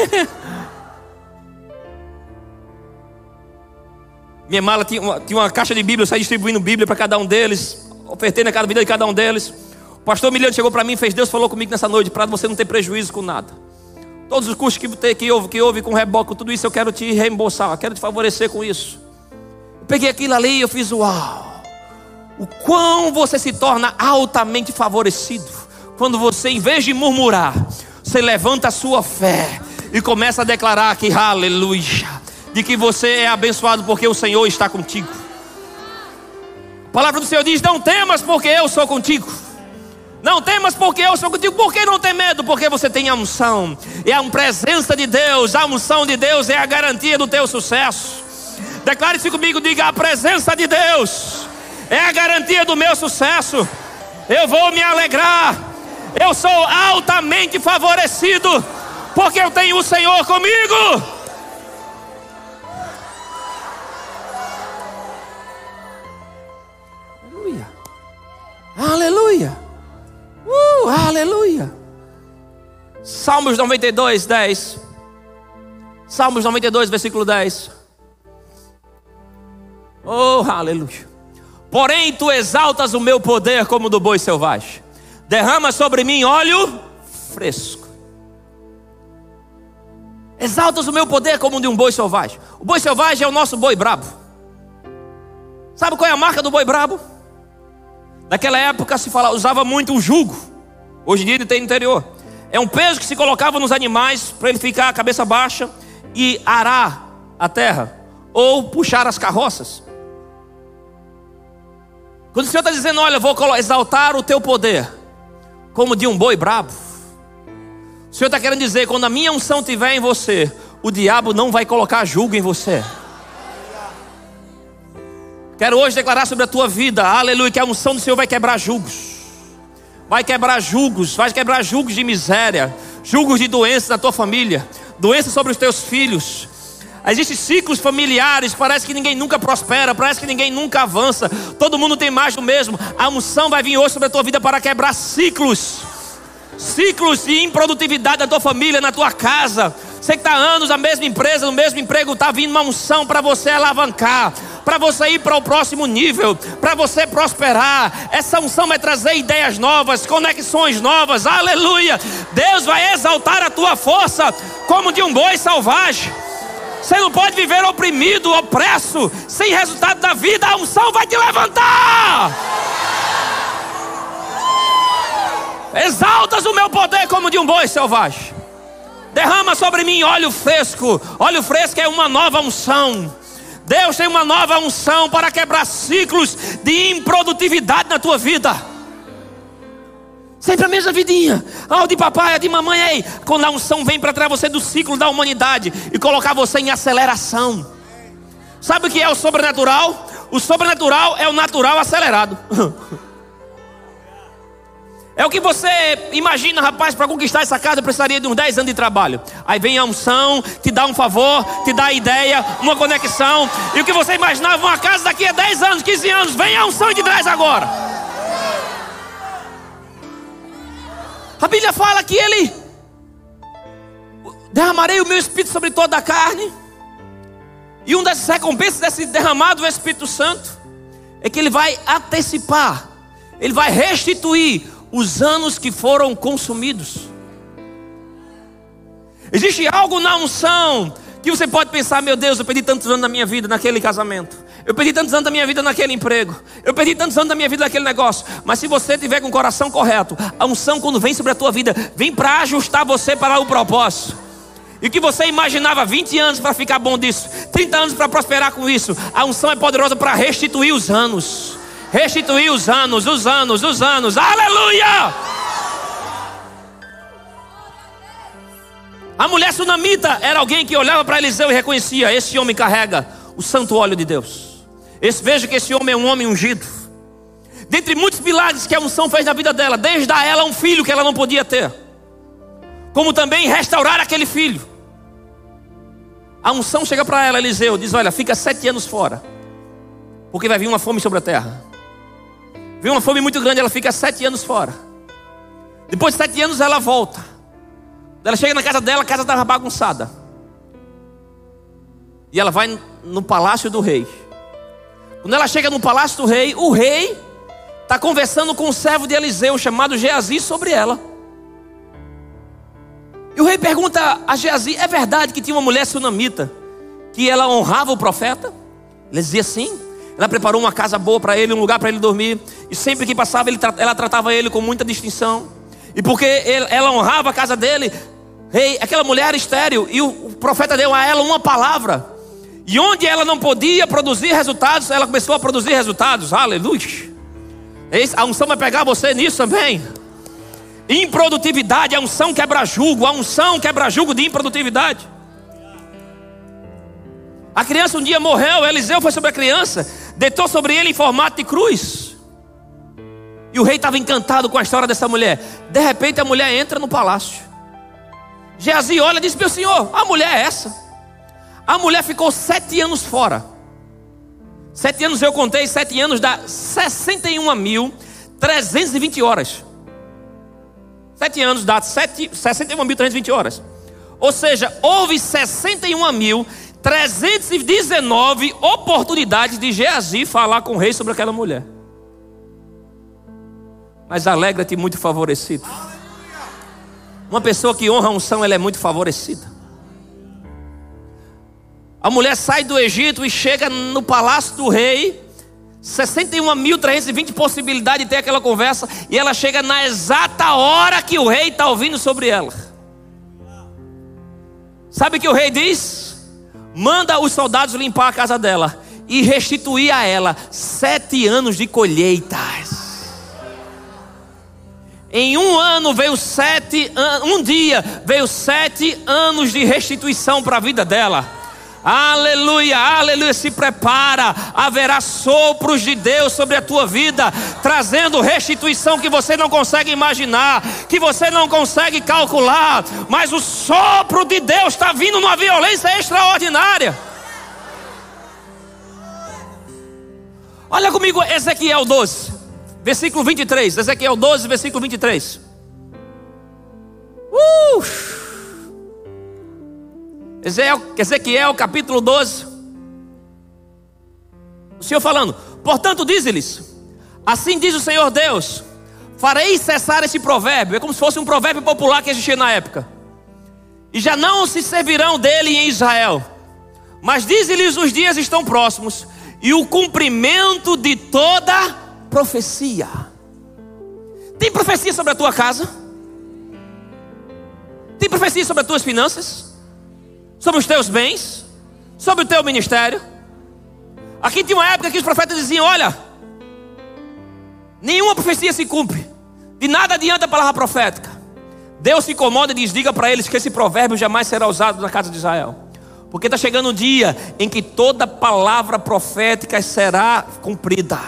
Minha mala tinha uma, tinha uma caixa de Bíblia, eu saí distribuindo Bíblia para cada um deles, ofertei na vida de cada um deles. O pastor Miliano chegou para mim e fez: Deus falou comigo nessa noite, para você não ter prejuízo com nada. Todos os custos que, que, houve, que houve com reboque, tudo isso eu quero te reembolsar, quero te favorecer com isso. Eu peguei aquilo ali e eu fiz: Uau! O quão você se torna altamente favorecido quando você, em vez de murmurar, você levanta a sua fé e começa a declarar que aleluia, de que você é abençoado porque o Senhor está contigo. A palavra do Senhor diz: Não temas, porque eu sou contigo. Não temas, porque eu sou contigo. Por que não tem medo? Porque você tem a unção, é a presença de Deus. A unção de Deus é a garantia do teu sucesso. Declare-se comigo, diga: A presença de Deus é a garantia do meu sucesso. Eu vou me alegrar eu sou altamente favorecido, porque eu tenho o Senhor comigo. Aleluia. Aleluia. Uh, aleluia. Salmos 92, 10. Salmos 92, versículo 10. Oh, aleluia. Porém, tu exaltas o meu poder como do boi selvagem derrama sobre mim óleo fresco. Exaltas o meu poder como de um boi selvagem. O boi selvagem é o nosso boi brabo. Sabe qual é a marca do boi brabo? Naquela época se falava, usava muito o jugo. Hoje em dia ele tem interior. É um peso que se colocava nos animais para ele ficar a cabeça baixa e arar a terra ou puxar as carroças. Quando o Senhor está dizendo, olha, vou exaltar o teu poder, como de um boi brabo. O Senhor está querendo dizer: quando a minha unção estiver em você, o diabo não vai colocar julgo em você. Quero hoje declarar sobre a tua vida, aleluia, que a unção do Senhor vai quebrar julgos. Vai quebrar julgos, vai quebrar julgos de miséria, julgos de doenças na tua família, doenças sobre os teus filhos, Existem ciclos familiares, parece que ninguém nunca prospera, parece que ninguém nunca avança, todo mundo tem mais do mesmo. A unção vai vir hoje sobre a tua vida para quebrar ciclos. ciclos de improdutividade na tua família, na tua casa. Você que está anos na mesma empresa, no mesmo emprego, está vindo uma unção para você alavancar, para você ir para o próximo nível, para você prosperar. Essa unção vai trazer ideias novas, conexões novas. Aleluia! Deus vai exaltar a tua força como de um boi selvagem. Você não pode viver oprimido, opresso, sem resultado da vida. A unção vai te levantar. Exaltas o meu poder como de um boi selvagem. Derrama sobre mim óleo fresco. Óleo fresco é uma nova unção. Deus tem uma nova unção para quebrar ciclos de improdutividade na tua vida. Sempre a mesma vidinha. Ah, de papai, de mamãe aí. Quando a unção vem para trás você do ciclo da humanidade e colocar você em aceleração. Sabe o que é o sobrenatural? O sobrenatural é o natural acelerado. É o que você imagina, rapaz, para conquistar essa casa precisaria de uns 10 anos de trabalho. Aí vem a unção, te dá um favor, te dá a ideia, uma conexão. E o que você imaginava uma casa daqui a 10 anos, 15 anos, vem a unção e te traz agora. A Bíblia fala que ele derramarei o meu espírito sobre toda a carne. E uma das recompensas desse derramado do Espírito Santo é que ele vai antecipar, ele vai restituir os anos que foram consumidos. Existe algo na unção que você pode pensar: meu Deus, eu perdi tantos anos da minha vida naquele casamento. Eu perdi tantos anos da minha vida naquele emprego. Eu perdi tantos anos da minha vida naquele negócio. Mas se você tiver com o coração correto, a unção, quando vem sobre a tua vida, vem para ajustar você para o propósito. E o que você imaginava 20 anos para ficar bom disso, 30 anos para prosperar com isso, a unção é poderosa para restituir os anos restituir os anos, os anos, os anos. Aleluia! A mulher sunamita era alguém que olhava para Eliseu e reconhecia: esse homem carrega o santo óleo de Deus. Esse, veja que esse homem é um homem ungido. Dentre muitos milagres que a unção fez na vida dela, desde a ela um filho que ela não podia ter, como também restaurar aquele filho. A unção chega para ela, Eliseu, diz: Olha, fica sete anos fora, porque vai vir uma fome sobre a terra. Vem uma fome muito grande, ela fica sete anos fora. Depois de sete anos ela volta. Ela chega na casa dela, a casa estava bagunçada. E ela vai no palácio do rei. Quando ela chega no palácio do rei, o rei está conversando com o servo de Eliseu, chamado Geazi, sobre ela. E o rei pergunta a Geazi: é verdade que tinha uma mulher sunamita que ela honrava o profeta? Ele dizia sim. Ela preparou uma casa boa para ele, um lugar para ele dormir. E sempre que passava, ele, ela tratava ele com muita distinção. E porque ele, ela honrava a casa dele, rei, aquela mulher era estéril. E o, o profeta deu a ela uma palavra. E onde ela não podia produzir resultados, ela começou a produzir resultados. Aleluia. A unção vai pegar você nisso também. Improdutividade, a unção quebra jugo, a unção quebra jugo de improdutividade. A criança um dia morreu, Eliseu foi sobre a criança deitou sobre ele em formato de cruz. E o rei estava encantado com a história dessa mulher. De repente a mulher entra no palácio. Geazi olha e diz: Meu senhor, a mulher é essa. A mulher ficou sete anos fora. Sete anos eu contei, sete anos dá 61.320 horas. Sete anos dá 61.320 horas. Ou seja, houve 61 mil 319 oportunidades de Geazi falar com o rei sobre aquela mulher. Mas alegra-te muito favorecido. Uma pessoa que honra a unção, ela é muito favorecida. A mulher sai do Egito e chega no palácio do rei. 61.320 possibilidades de ter aquela conversa. E ela chega na exata hora que o rei está ouvindo sobre ela. Sabe o que o rei diz? manda os soldados limpar a casa dela e restituir a ela sete anos de colheitas. Em um ano veio sete, um dia veio sete anos de restituição para a vida dela. Aleluia, aleluia. Se prepara, haverá sopros de Deus sobre a tua vida, trazendo restituição que você não consegue imaginar, que você não consegue calcular, mas o sopro de Deus está vindo numa violência extraordinária. Olha comigo Ezequiel 12, versículo 23. Ezequiel 12, versículo 23. Ezequiel capítulo 12. O Senhor falando: Portanto, diz-lhes: Assim diz o Senhor Deus: Farei cessar esse provérbio. É como se fosse um provérbio popular que existia na época. E já não se servirão dele em Israel. Mas diz-lhes: Os dias estão próximos, e o cumprimento de toda profecia. Tem profecia sobre a tua casa? Tem profecia sobre as tuas finanças? Sobre os teus bens? Sobre o teu ministério? Aqui tinha uma época que os profetas diziam: Olha, nenhuma profecia se cumpre, de nada adianta a palavra profética. Deus se incomoda e diz: Diga para eles que esse provérbio jamais será usado na casa de Israel. Porque está chegando um dia em que toda palavra profética será cumprida.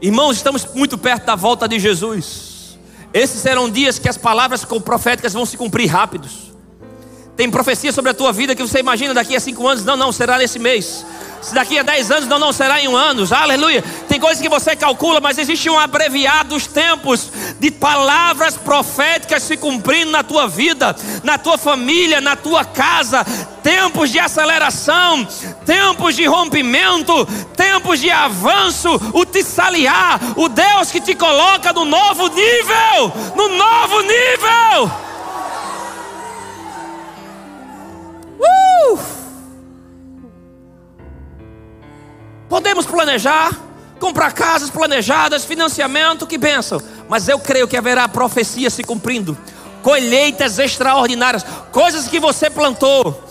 Irmãos, estamos muito perto da volta de Jesus. Esses serão dias que as palavras proféticas vão se cumprir rápidos. Tem profecia sobre a tua vida que você imagina daqui a cinco anos, não, não, será nesse mês. Se daqui a 10 anos, não, não será em um ano. Aleluia. Tem coisas que você calcula, mas existe um abreviado dos tempos de palavras proféticas se cumprindo na tua vida, na tua família, na tua casa. Tempos de aceleração, tempos de rompimento, tempos de avanço. O Tissaliar, o Deus que te coloca no novo nível, no novo nível. Podemos planejar, comprar casas planejadas, financiamento, que benção. Mas eu creio que haverá profecia se cumprindo, colheitas extraordinárias, coisas que você plantou.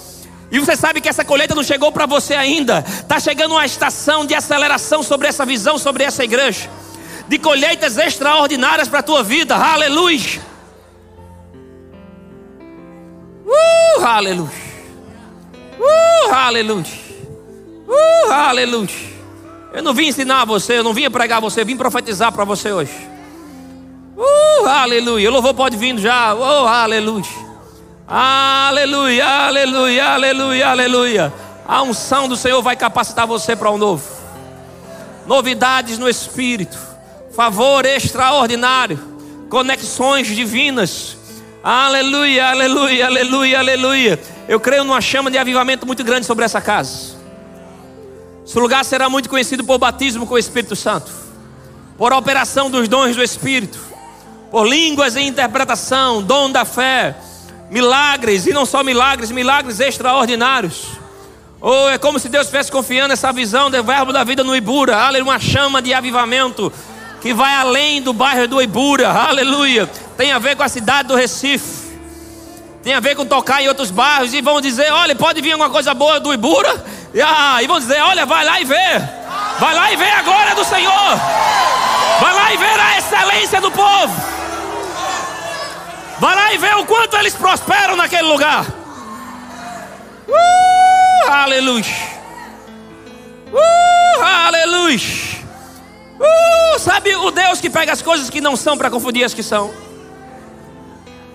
E você sabe que essa colheita não chegou para você ainda. Está chegando uma estação de aceleração sobre essa visão, sobre essa igreja. De colheitas extraordinárias para a tua vida. Aleluia. Uh, aleluia. Uh, aleluia. Uh, aleluia. Eu não vim ensinar você, eu não vim pregar você, eu vim profetizar para você hoje. Uh, aleluia. O louvor pode vir já. Oh, aleluia. Aleluia, aleluia, aleluia, aleluia. A unção do Senhor vai capacitar você para o um novo. Novidades no espírito. Favor extraordinário. Conexões divinas. Aleluia, aleluia, aleluia, aleluia. Eu creio numa chama de avivamento muito grande sobre essa casa. Esse lugar será muito conhecido por batismo com o Espírito Santo, por operação dos dons do Espírito, por línguas e interpretação, dom da fé, milagres, e não só milagres, milagres extraordinários. Ou oh, é como se Deus estivesse confiando nessa visão do verbo da vida no Ibura, aleluia, uma chama de avivamento que vai além do bairro do Ibura, aleluia. Tem a ver com a cidade do Recife, tem a ver com tocar em outros bairros, e vão dizer: olha, pode vir alguma coisa boa do Ibura, ah, e vão dizer: olha, vai lá e vê. Vai lá e vê a glória do Senhor. Vai lá e vê a excelência do povo. Vai lá e vê o quanto eles prosperam naquele lugar. Uh, aleluia. Uh, aleluia. Uh, sabe o Deus que pega as coisas que não são para confundir as que são?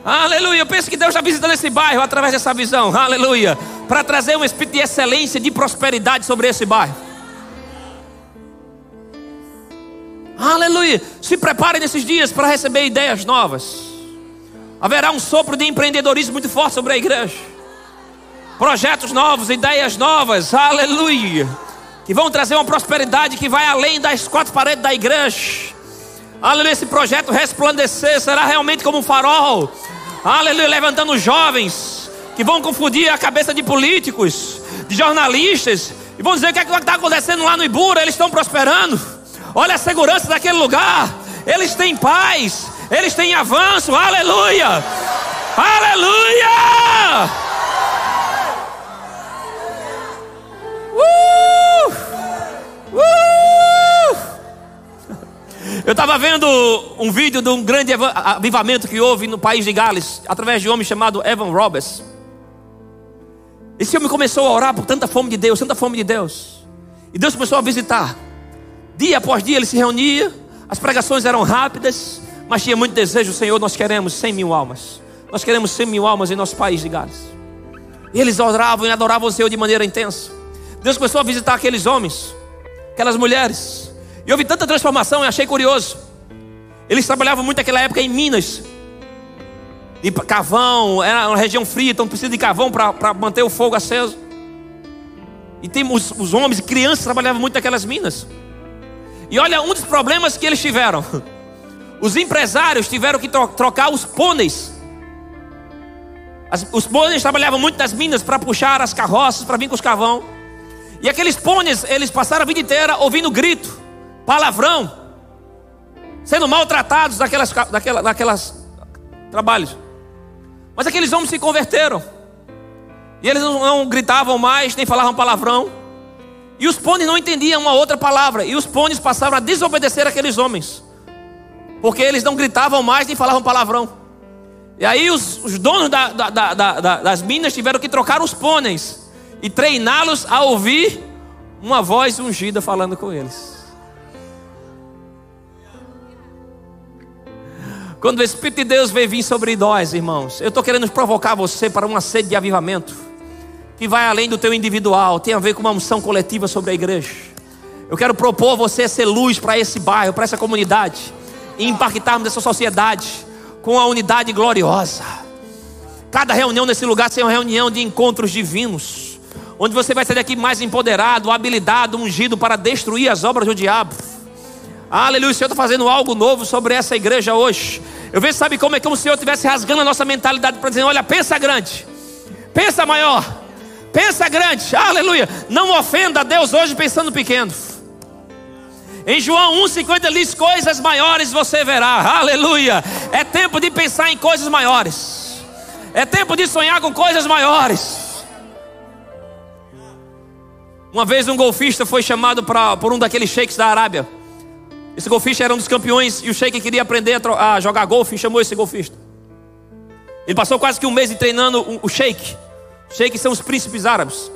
Aleluia. Eu penso que Deus está visitando esse bairro através dessa visão. Aleluia. Para trazer um espírito de excelência, de prosperidade sobre esse bairro. Aleluia. Se prepare nesses dias para receber ideias novas. Haverá um sopro de empreendedorismo muito forte sobre a igreja. Projetos novos, ideias novas. Aleluia. Que vão trazer uma prosperidade que vai além das quatro paredes da igreja. Aleluia, esse projeto resplandecer será realmente como um farol. Aleluia, levantando jovens que vão confundir a cabeça de políticos, de jornalistas, e vão dizer o que é está acontecendo lá no Ibura, eles estão prosperando. Olha a segurança daquele lugar, eles têm paz, eles têm avanço. Aleluia! Aleluia! Uh! Uh! Eu estava vendo um vídeo de um grande avivamento que houve no país de Gales, através de um homem chamado Evan Roberts. Esse homem começou a orar por tanta fome de Deus, tanta fome de Deus. E Deus começou a visitar. Dia após dia ele se reunia, as pregações eram rápidas, mas tinha muito desejo, Senhor, nós queremos 100 mil almas. Nós queremos 100 mil almas em nosso país de Gales. E eles oravam e adoravam o Senhor de maneira intensa. Deus começou a visitar aqueles homens, aquelas mulheres, e houve tanta transformação, eu achei curioso. Eles trabalhavam muito naquela época em Minas. de carvão, era uma região fria, então precisa de carvão para manter o fogo aceso. E tem os, os homens e crianças trabalhavam muito naquelas minas. E olha um dos problemas que eles tiveram. Os empresários tiveram que trocar os pôneis. As, os pôneis trabalhavam muito nas minas para puxar as carroças, para vir com os carvão. E aqueles pôneis, eles passaram a vida inteira ouvindo grito, palavrão, sendo maltratados daquelas, daquela, daquelas trabalhos. Mas aqueles homens se converteram. E eles não, gritavam mais, nem falavam palavrão. E os pôneis não entendiam uma outra palavra. E os pôneis passaram a desobedecer aqueles homens. Porque eles não gritavam mais nem falavam palavrão. E aí os, os donos da, da, da, das minas tiveram que trocar os pôneis e treiná-los a ouvir uma voz ungida falando com eles. Quando o Espírito de Deus veio vir sobre nós, irmãos, eu estou querendo provocar você para uma sede de avivamento, que vai além do teu individual, tem a ver com uma unção coletiva sobre a igreja. Eu quero propor você ser luz para esse bairro, para essa comunidade, e impactarmos essa sociedade com a unidade gloriosa. Cada reunião nesse lugar será uma reunião de encontros divinos, onde você vai sair daqui mais empoderado, habilitado, ungido para destruir as obras do diabo. Aleluia, o Senhor está fazendo algo novo sobre essa igreja hoje. Eu vejo, sabe como é como se o Senhor estivesse rasgando a nossa mentalidade para dizer: olha, pensa grande, pensa maior, pensa grande, aleluia. Não ofenda a Deus hoje pensando pequeno. Em João 1,50 diz: coisas maiores você verá, aleluia. É tempo de pensar em coisas maiores, é tempo de sonhar com coisas maiores. Uma vez um golfista foi chamado pra, por um daqueles sheiks da Arábia. Esse golfista era um dos campeões e o Sheik queria aprender a, jogar golfe e chamou esse golfista. Ele passou quase que um mês treinando o, o Sheik. Sheik são os príncipes árabes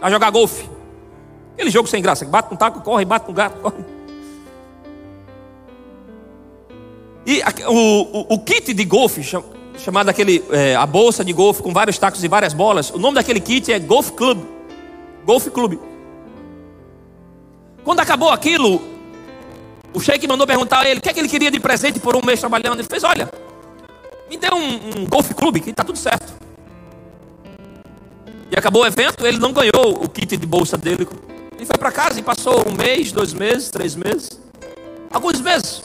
a jogar golfe. Aquele jogo sem graça, bate com taco, corre, bate com gato, corre. E o, o, o kit de golfe, chamado aquele, é, a bolsa de golfe com vários tacos e várias bolas, o nome daquele kit é Golf Club. Golf Club. Quando acabou aquilo, o Sheik mandou perguntar a ele o que, é que ele queria de presente por um mês trabalhando. Ele fez: Olha, me dê um, um golfe clube que está tudo certo. E acabou o evento, ele não ganhou o kit de bolsa dele. Ele foi para casa e passou um mês, dois meses, três meses, alguns meses.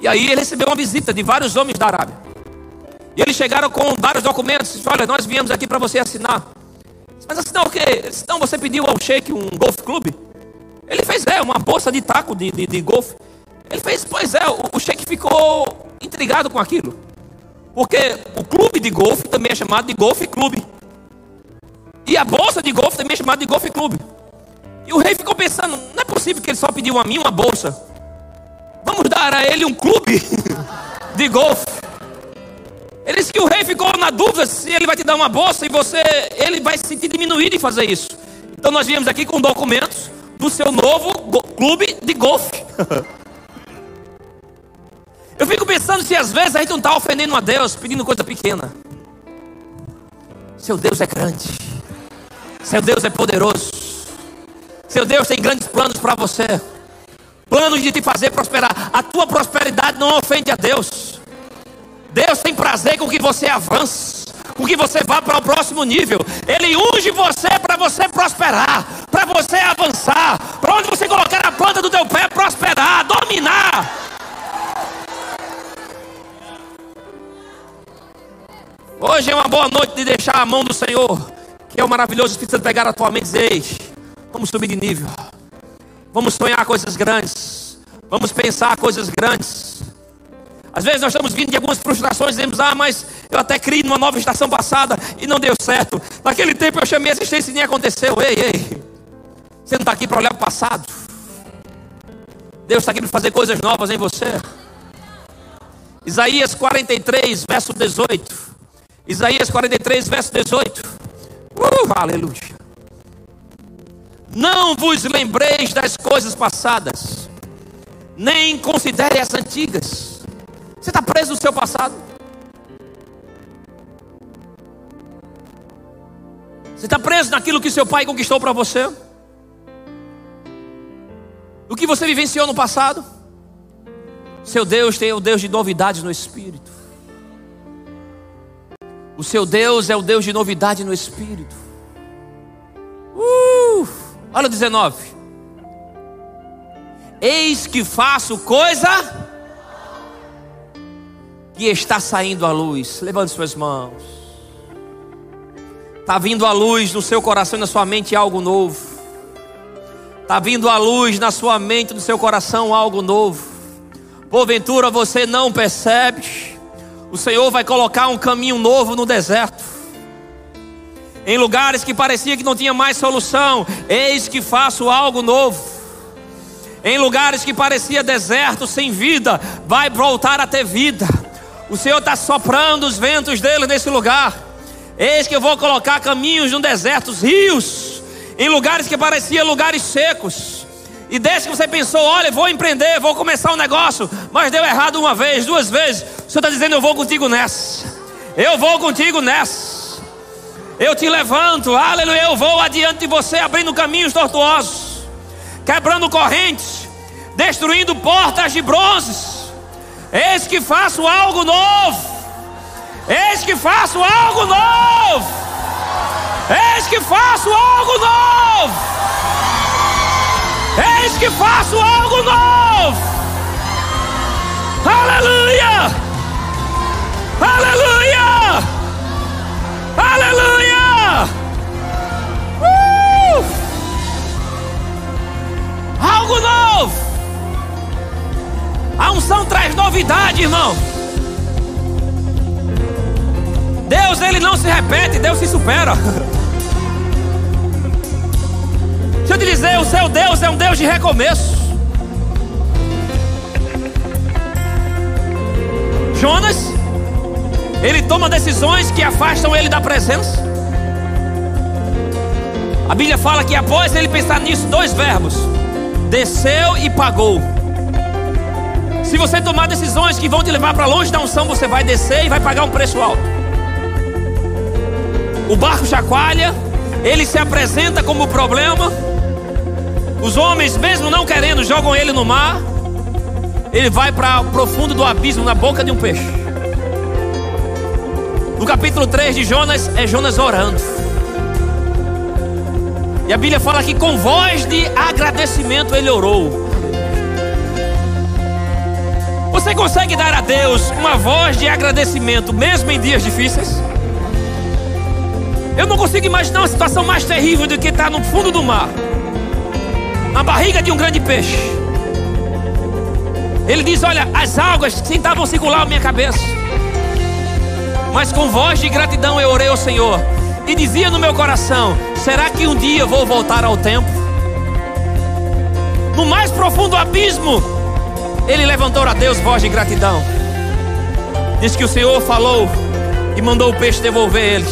E aí ele recebeu uma visita de vários homens da Arábia. E eles chegaram com vários documentos. Disse, Olha, nós viemos aqui para você assinar. Mas assinar o quê? Então você pediu ao Sheik um golf clube? Ele fez, é, uma bolsa de taco de, de, de golfe. Ele fez, pois é, o, o Sheik ficou intrigado com aquilo. Porque o clube de golfe também é chamado de golfe clube. E a bolsa de golfe também é chamada de golfe clube. E o rei ficou pensando: não é possível que ele só pediu a mim uma bolsa. Vamos dar a ele um clube de golfe. Ele disse que o rei ficou na dúvida se ele vai te dar uma bolsa e você, ele vai se sentir diminuído em fazer isso. Então nós viemos aqui com documentos do seu novo clube de golfe. Eu fico pensando se às vezes a gente não está ofendendo a Deus pedindo coisa pequena. Seu Deus é grande. Seu Deus é poderoso. Seu Deus tem grandes planos para você. Planos de te fazer prosperar. A tua prosperidade não ofende a Deus. Deus tem prazer com que você avance, com que você vá para o próximo nível. Ele unge você para você prosperar, para você avançar, para onde você colocar a planta do teu pé prosperar, dominar. Hoje é uma boa noite de deixar a mão do Senhor, que é o maravilhoso Espírito Santo pegar a tua mente e dizer: vamos subir de nível, vamos sonhar coisas grandes, vamos pensar coisas grandes. Às vezes nós estamos vindo de algumas frustrações, dizemos: Ah, mas eu até criei numa nova estação passada e não deu certo. Naquele tempo eu chamei a assistência e nem aconteceu. Ei, ei, você não está aqui para olhar o passado. Deus está aqui para fazer coisas novas em você. Isaías 43, verso 18. Isaías 43, verso 18. Uh, aleluia. Não vos lembreis das coisas passadas, nem considere as antigas. Você está preso no seu passado? Você está preso naquilo que seu pai conquistou para você? O que você vivenciou no passado? Seu Deus tem o Deus de novidades no Espírito. O seu Deus é o Deus de novidade no espírito. Uh, olha o 19. Eis que faço coisa que está saindo à luz. Levante suas mãos. Está vindo à luz no seu coração e na sua mente algo novo. Está vindo à luz na sua mente, no seu coração algo novo. Porventura você não percebe. O Senhor vai colocar um caminho novo no deserto. Em lugares que parecia que não tinha mais solução, eis que faço algo novo. Em lugares que parecia deserto, sem vida, vai voltar a ter vida. O Senhor está soprando os ventos dele nesse lugar. Eis que eu vou colocar caminhos no deserto, rios, em lugares que pareciam lugares secos. E desde que você pensou, olha, vou empreender, vou começar um negócio, mas deu errado uma vez, duas vezes, o Senhor está dizendo, eu vou contigo nessa. Eu vou contigo nessa. Eu te levanto, aleluia, eu vou adiante de você, abrindo caminhos tortuosos, quebrando correntes, destruindo portas de bronzes Eis que faço algo novo. Eis que faço algo novo. Eis que faço algo novo. Eis que faço algo novo. Aleluia! Aleluia! Aleluia! Uh! Algo novo! A unção traz novidade, irmão. Deus, ele não se repete, Deus se supera. Deixa eu te dizer, o seu Deus é um Deus de recomeço. Jonas, ele toma decisões que afastam ele da presença. A Bíblia fala que após ele pensar nisso, dois verbos: desceu e pagou. Se você tomar decisões que vão te levar para longe da unção, você vai descer e vai pagar um preço alto. O barco chacoalha, ele se apresenta como problema. Os homens, mesmo não querendo, jogam ele no mar. Ele vai para o profundo do abismo, na boca de um peixe. No capítulo 3 de Jonas, é Jonas orando. E a Bíblia fala que com voz de agradecimento ele orou. Você consegue dar a Deus uma voz de agradecimento, mesmo em dias difíceis? Eu não consigo imaginar uma situação mais terrível do que estar no fundo do mar, na barriga de um grande peixe. Ele diz: Olha, as águas tentavam circular a minha cabeça, mas com voz de gratidão eu orei ao Senhor e dizia no meu coração: Será que um dia vou voltar ao tempo? No mais profundo abismo, ele levantou a Deus voz de gratidão. Diz que o Senhor falou e mandou o peixe devolver ele.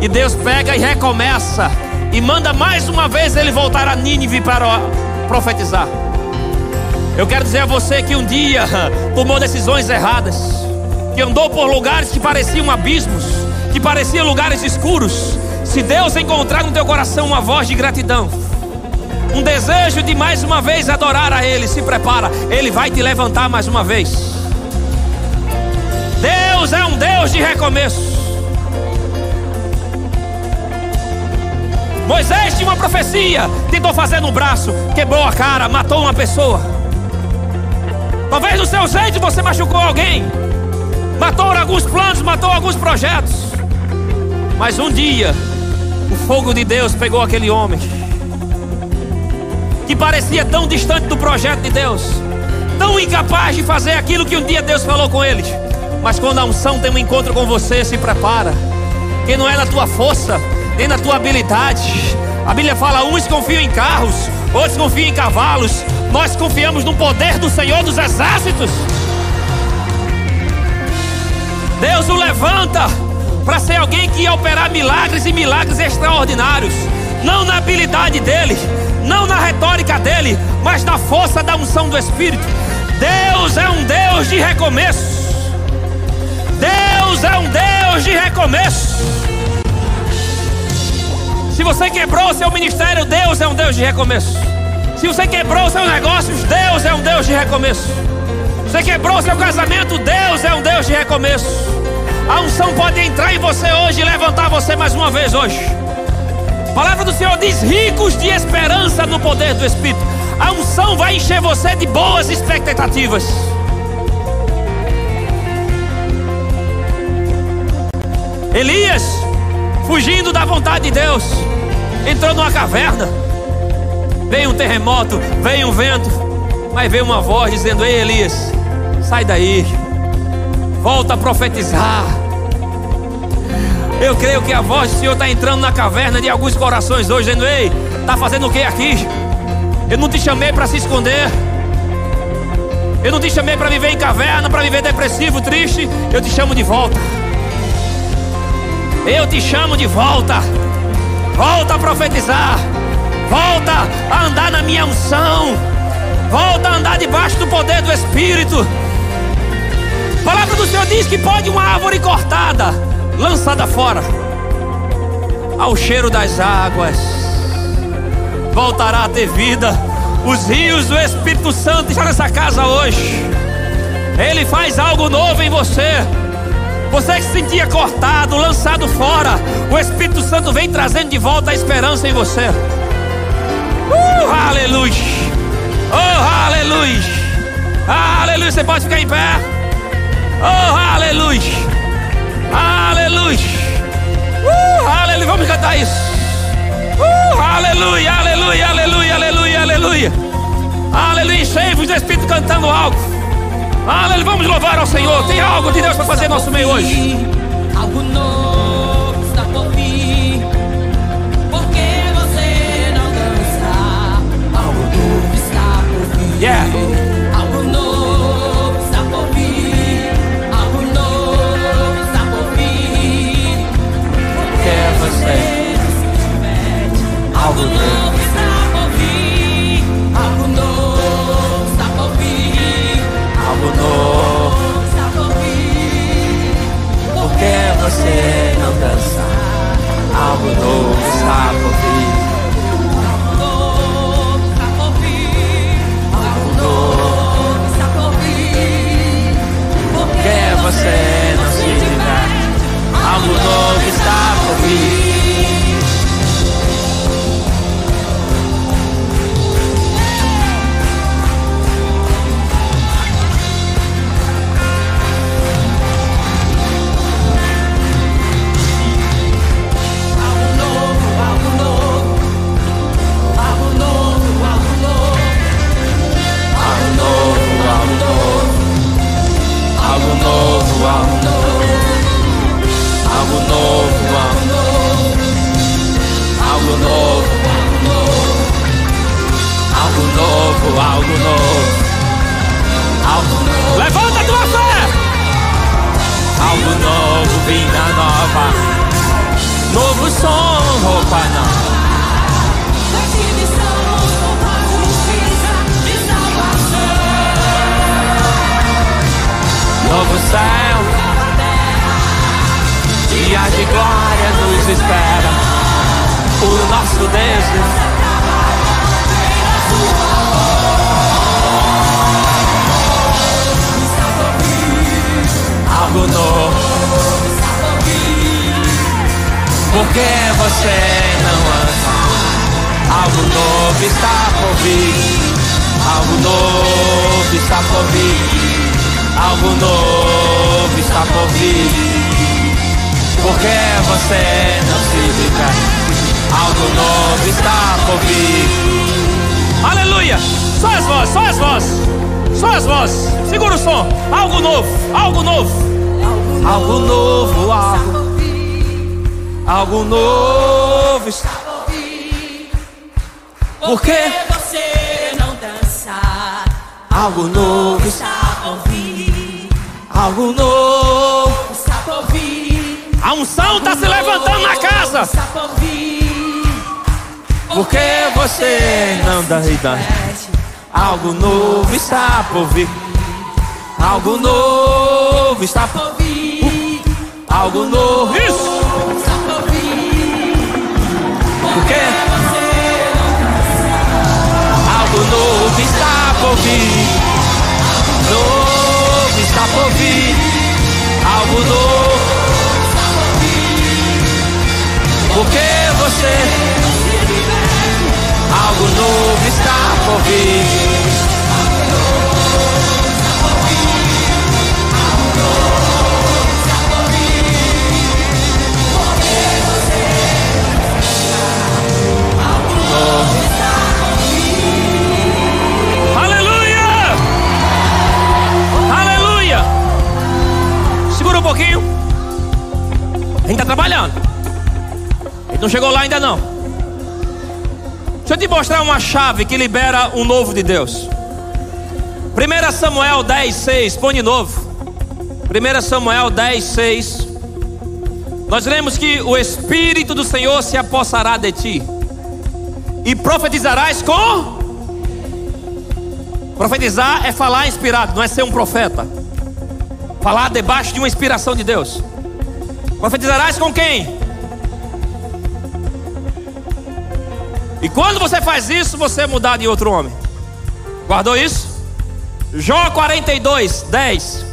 E Deus pega e recomeça e manda mais uma vez ele voltar a Nínive para profetizar. Eu quero dizer a você que um dia tomou decisões erradas, que andou por lugares que pareciam abismos, que pareciam lugares escuros. Se Deus encontrar no teu coração uma voz de gratidão, um desejo de mais uma vez adorar a Ele, se prepara, Ele vai te levantar mais uma vez. Deus é um Deus de recomeço. Moisés tinha uma profecia, tentou fazer no braço, quebrou a cara, matou uma pessoa. Talvez no seu jeito você machucou alguém, matou alguns planos, matou alguns projetos. Mas um dia, o fogo de Deus pegou aquele homem que parecia tão distante do projeto de Deus, tão incapaz de fazer aquilo que um dia Deus falou com eles. Mas quando a unção tem um encontro com você, se prepara, que não é na tua força, nem na tua habilidade. A Bíblia fala: uns confiam em carros, outros confiam em cavalos. Nós confiamos no poder do Senhor dos exércitos. Deus o levanta para ser alguém que ia operar milagres e milagres extraordinários, não na habilidade dele, não na retórica dele, mas na força da unção do Espírito. Deus é um Deus de recomeço. Deus é um Deus de recomeço. Se você quebrou seu ministério, Deus é um Deus de recomeço. Se você quebrou seus negócios, Deus é um Deus de recomeço. Se você quebrou seu casamento, Deus é um Deus de recomeço. A unção pode entrar em você hoje e levantar você mais uma vez hoje. A palavra do Senhor diz: ricos de esperança no poder do Espírito. A unção vai encher você de boas expectativas. Elias, fugindo da vontade de Deus, entrou numa caverna. Veio um terremoto, veio um vento, mas veio uma voz dizendo: Ei Elias, sai daí, volta a profetizar. Eu creio que a voz do Senhor está entrando na caverna de alguns corações hoje, dizendo: Ei, está fazendo o que aqui? Eu não te chamei para se esconder. Eu não te chamei para viver em caverna, para viver depressivo, triste. Eu te chamo de volta. Eu te chamo de volta. Volta a profetizar. Volta a andar na minha unção. Volta a andar debaixo do poder do Espírito. A palavra do Senhor diz que pode uma árvore cortada, lançada fora, ao cheiro das águas, voltará a ter vida. Os rios do Espírito Santo estão nessa casa hoje. Ele faz algo novo em você. Você que se sentia cortado, lançado fora, o Espírito Santo vem trazendo de volta a esperança em você. Uh, aleluia! Oh, aleluia! Aleluia! Você pode ficar em pé? Oh, aleluia! Aleluia! Uh, aleluia! Vamos cantar isso. Uh, aleluia! Aleluia! Aleluia! Aleluia! Aleluia! Aleluia! Enchei-vos do Espírito cantando algo. Aleluia, vamos louvar ao Senhor. Tem algo de Deus para fazer no nosso meio hoje. Algo novo está por vir. Porque você não dança? Algo novo está por vir. Yeah. Algo novo está por vir. Algo novo está por vir. Porque você Algo novo Porque você não dança? Algo novo está por vir. Está por vir. Algo por vir. Você não se diverte? Algo novo está por vir. Por vir. Algo novo chave que libera o novo de Deus. 1 Samuel 10, 6. Põe de novo. 1 Samuel 10, 6. Nós lemos que o Espírito do Senhor se apossará de ti, e profetizarás com. Profetizar é falar inspirado, não é ser um profeta. Falar debaixo de uma inspiração de Deus. Profetizarás com quem? E quando você faz isso, você é mudado em outro homem. Guardou isso? Jó 42, 10.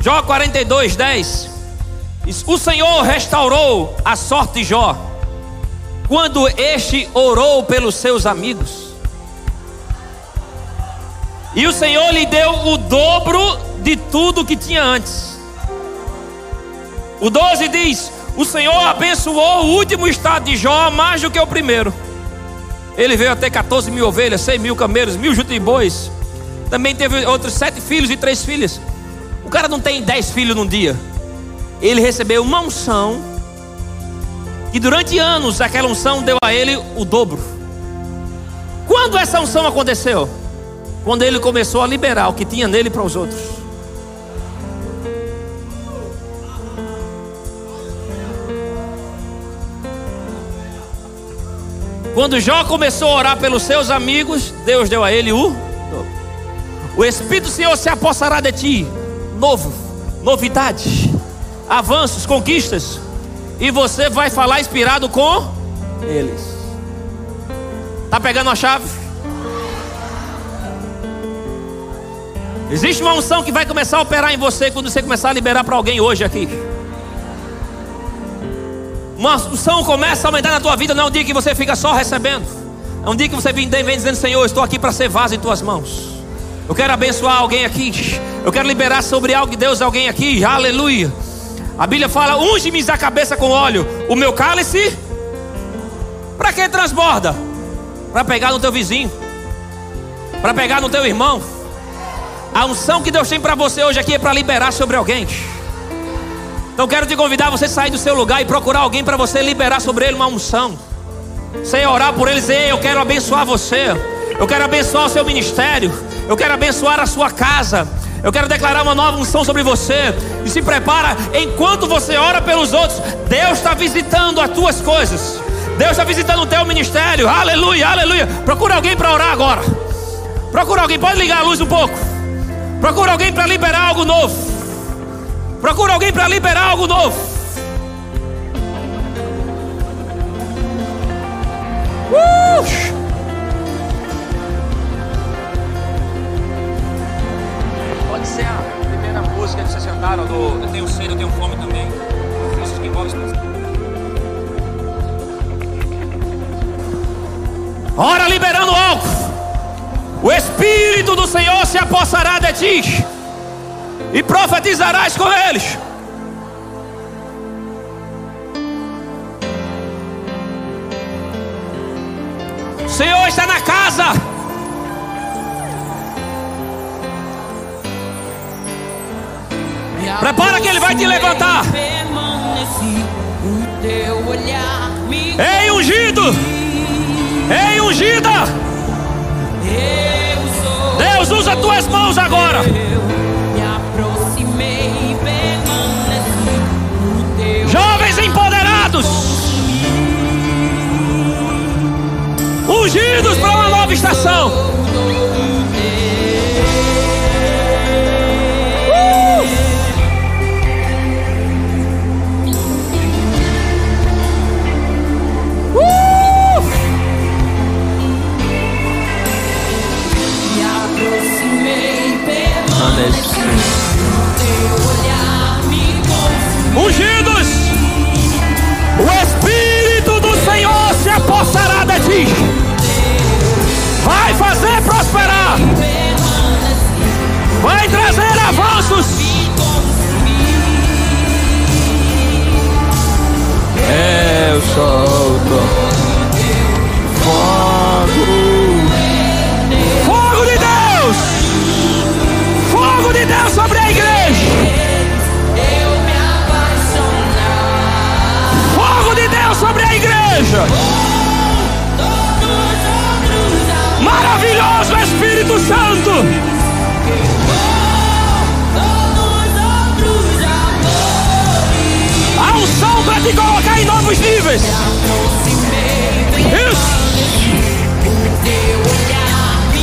Jó 42, 10. O Senhor restaurou a sorte de Jó quando este orou pelos seus amigos. E o Senhor lhe deu o dobro de tudo que tinha antes. O 12 diz: O Senhor abençoou o último estado de Jó mais do que o primeiro. Ele veio até 14 mil ovelhas, 100 mil camelos, mil jutas e bois. Também teve outros sete filhos e três filhas. O cara não tem dez filhos num dia. Ele recebeu uma unção. E durante anos aquela unção deu a ele o dobro. Quando essa unção aconteceu? Quando ele começou a liberar o que tinha nele para os outros. Quando Jó começou a orar pelos seus amigos, Deus deu a ele o O Espírito do Senhor se apossará de ti, novo, novidade, avanços, conquistas, e você vai falar inspirado com eles. Tá pegando a chave? Existe uma unção que vai começar a operar em você quando você começar a liberar para alguém hoje aqui. Uma unção começa a aumentar na tua vida, não é um dia que você fica só recebendo. É um dia que você vem, vem dizendo, Senhor, estou aqui para ser vaso em tuas mãos. Eu quero abençoar alguém aqui. Eu quero liberar sobre algo de Deus alguém aqui. Aleluia. A Bíblia fala: unge-me a cabeça com óleo. O meu cálice. Para que transborda? Para pegar no teu vizinho. Para pegar no teu irmão. A unção que Deus tem para você hoje aqui é para liberar sobre alguém. Então quero te convidar você sair do seu lugar e procurar alguém para você liberar sobre ele uma unção. Você orar por eles, ei, eu quero abençoar você. Eu quero abençoar o seu ministério. Eu quero abençoar a sua casa. Eu quero declarar uma nova unção sobre você. E se prepara, enquanto você ora pelos outros, Deus está visitando as tuas coisas. Deus está visitando o teu ministério. Aleluia, aleluia. Procura alguém para orar agora. Procura alguém, pode ligar a luz um pouco. Procura alguém para liberar algo novo. Procura alguém para liberar algo novo. Uh! Pode ser a primeira música que vocês cantaram do Eu tenho sede, eu tenho fome também. Isso que envolve Ora, liberando algo. O Espírito do Senhor se apossará de ti e profetizarás com eles. O Senhor está na casa. Prepara que Ele vai te levantar. Ei, ungido! Ei, ungida! Deus usa tuas mãos agora. Empoderados, ungidos para uma nova estação. ungidos, o vai fazer prosperar, vai trazer avanços. Eu solto fogo, fogo de Deus, fogo de Deus sobre a igreja. fogo de Deus sobre a igreja. Espírito Santo. unção para te colocar em novos níveis. Isso.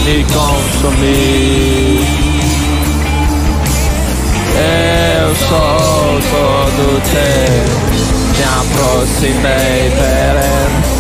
Me consumir. Eu sou todo teu. Me aproximei, perene.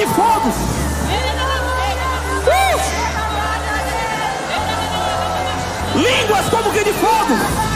De fogo. Línguas como que de fogo.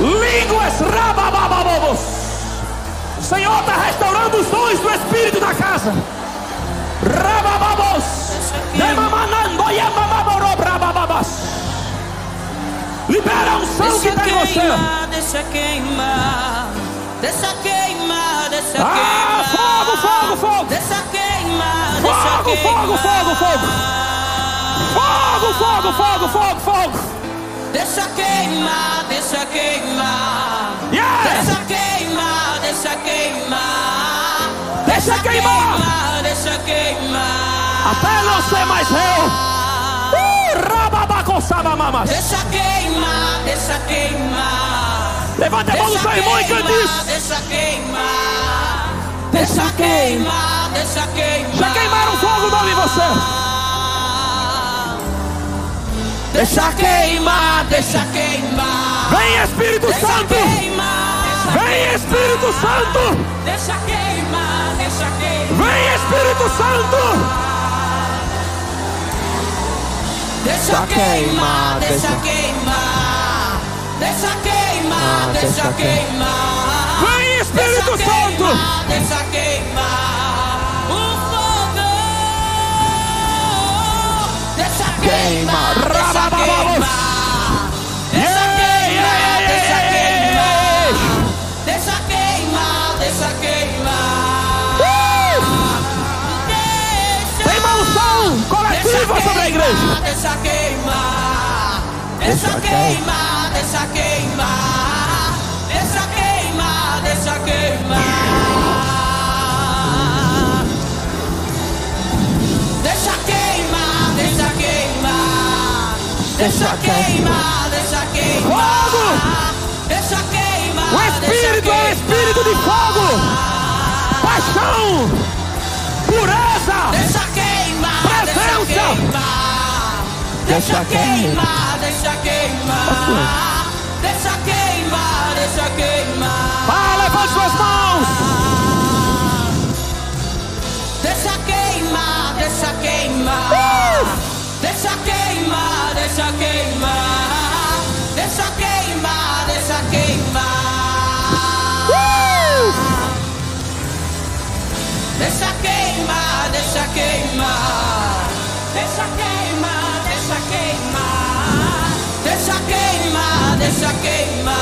Línguas rababababos. O Senhor está restaurando os dons do Espírito da casa. Rabababos. Libera a unção que está em você. deixa queimar, deixa queimar, deixa Ah, queimar. fogo, fogo, fogo. Deixa queimar, Fogo, deixa fogo, queimar. fogo, fogo. Fogo, fogo, fogo, fogo, fogo. Deixa queimar, deixa queimar. Yeah. Deixa queimar, deixa queimar. Deixa queimar. deixa queimar. Até não ser mais réu. Uh, rababacosabamamas. Deixa queimar, deixa queimar. Levanta a mão do seu irmão e cante isso. Deixa queimar. Deixa queimar, deixa queimar. Já queimaram fogo novo em você. Deixa queimar, deixa queimar. Vem Espírito Deixa Santo. queimar. Vem Espírito Santo. Deixa queimar, deixa queimar. Vem Espírito Santo. Deixa queimar, deixa queimar. Deixa queimar, deixa queimar. Vem Espírito Santo. Deixa queimar. queima. Deixa queima. Deixa queima, deixa queima. Deixa queima, deixa queima. Queima o som coletivo sobre a igreja. Deixa queima. Deixa queima, deixa queima. Deixa queima, deixa queima. Deixa queimar, deixa queimar. Fogo! Deixa queimar, O Espírito é o Espírito de fogo. Paixão. Pureza. Deixa queimar, deixa Presença. queimar. Deixa queimar, deixa queimar. deixa queimar. Ah, levante suas mãos. Deixa queimar, deixa queimar. Deixa queimar, deixa queimar. Deixa queimar, deixa queimar.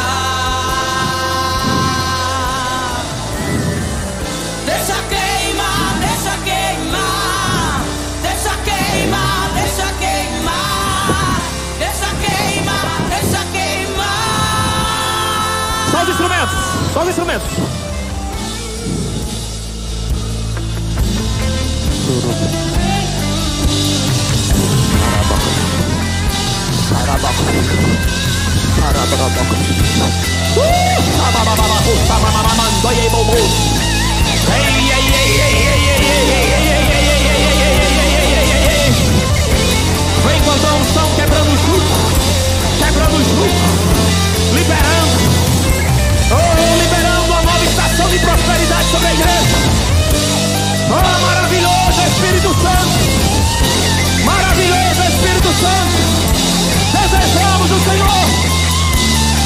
Deixa queimar, deixa queimar. Deixa queimar, deixa queimar. Deixa queimar, deixa queimar. Só os instrumentos. Só os instrumentos. Vem com a unção quebrando o jugo, quebrando o jugo, liberando, oh, liberando uma nova estação de prosperidade sobre a igreja. Oh, maravilhoso Espírito Santo, maravilhoso Espírito Santo. Senhor,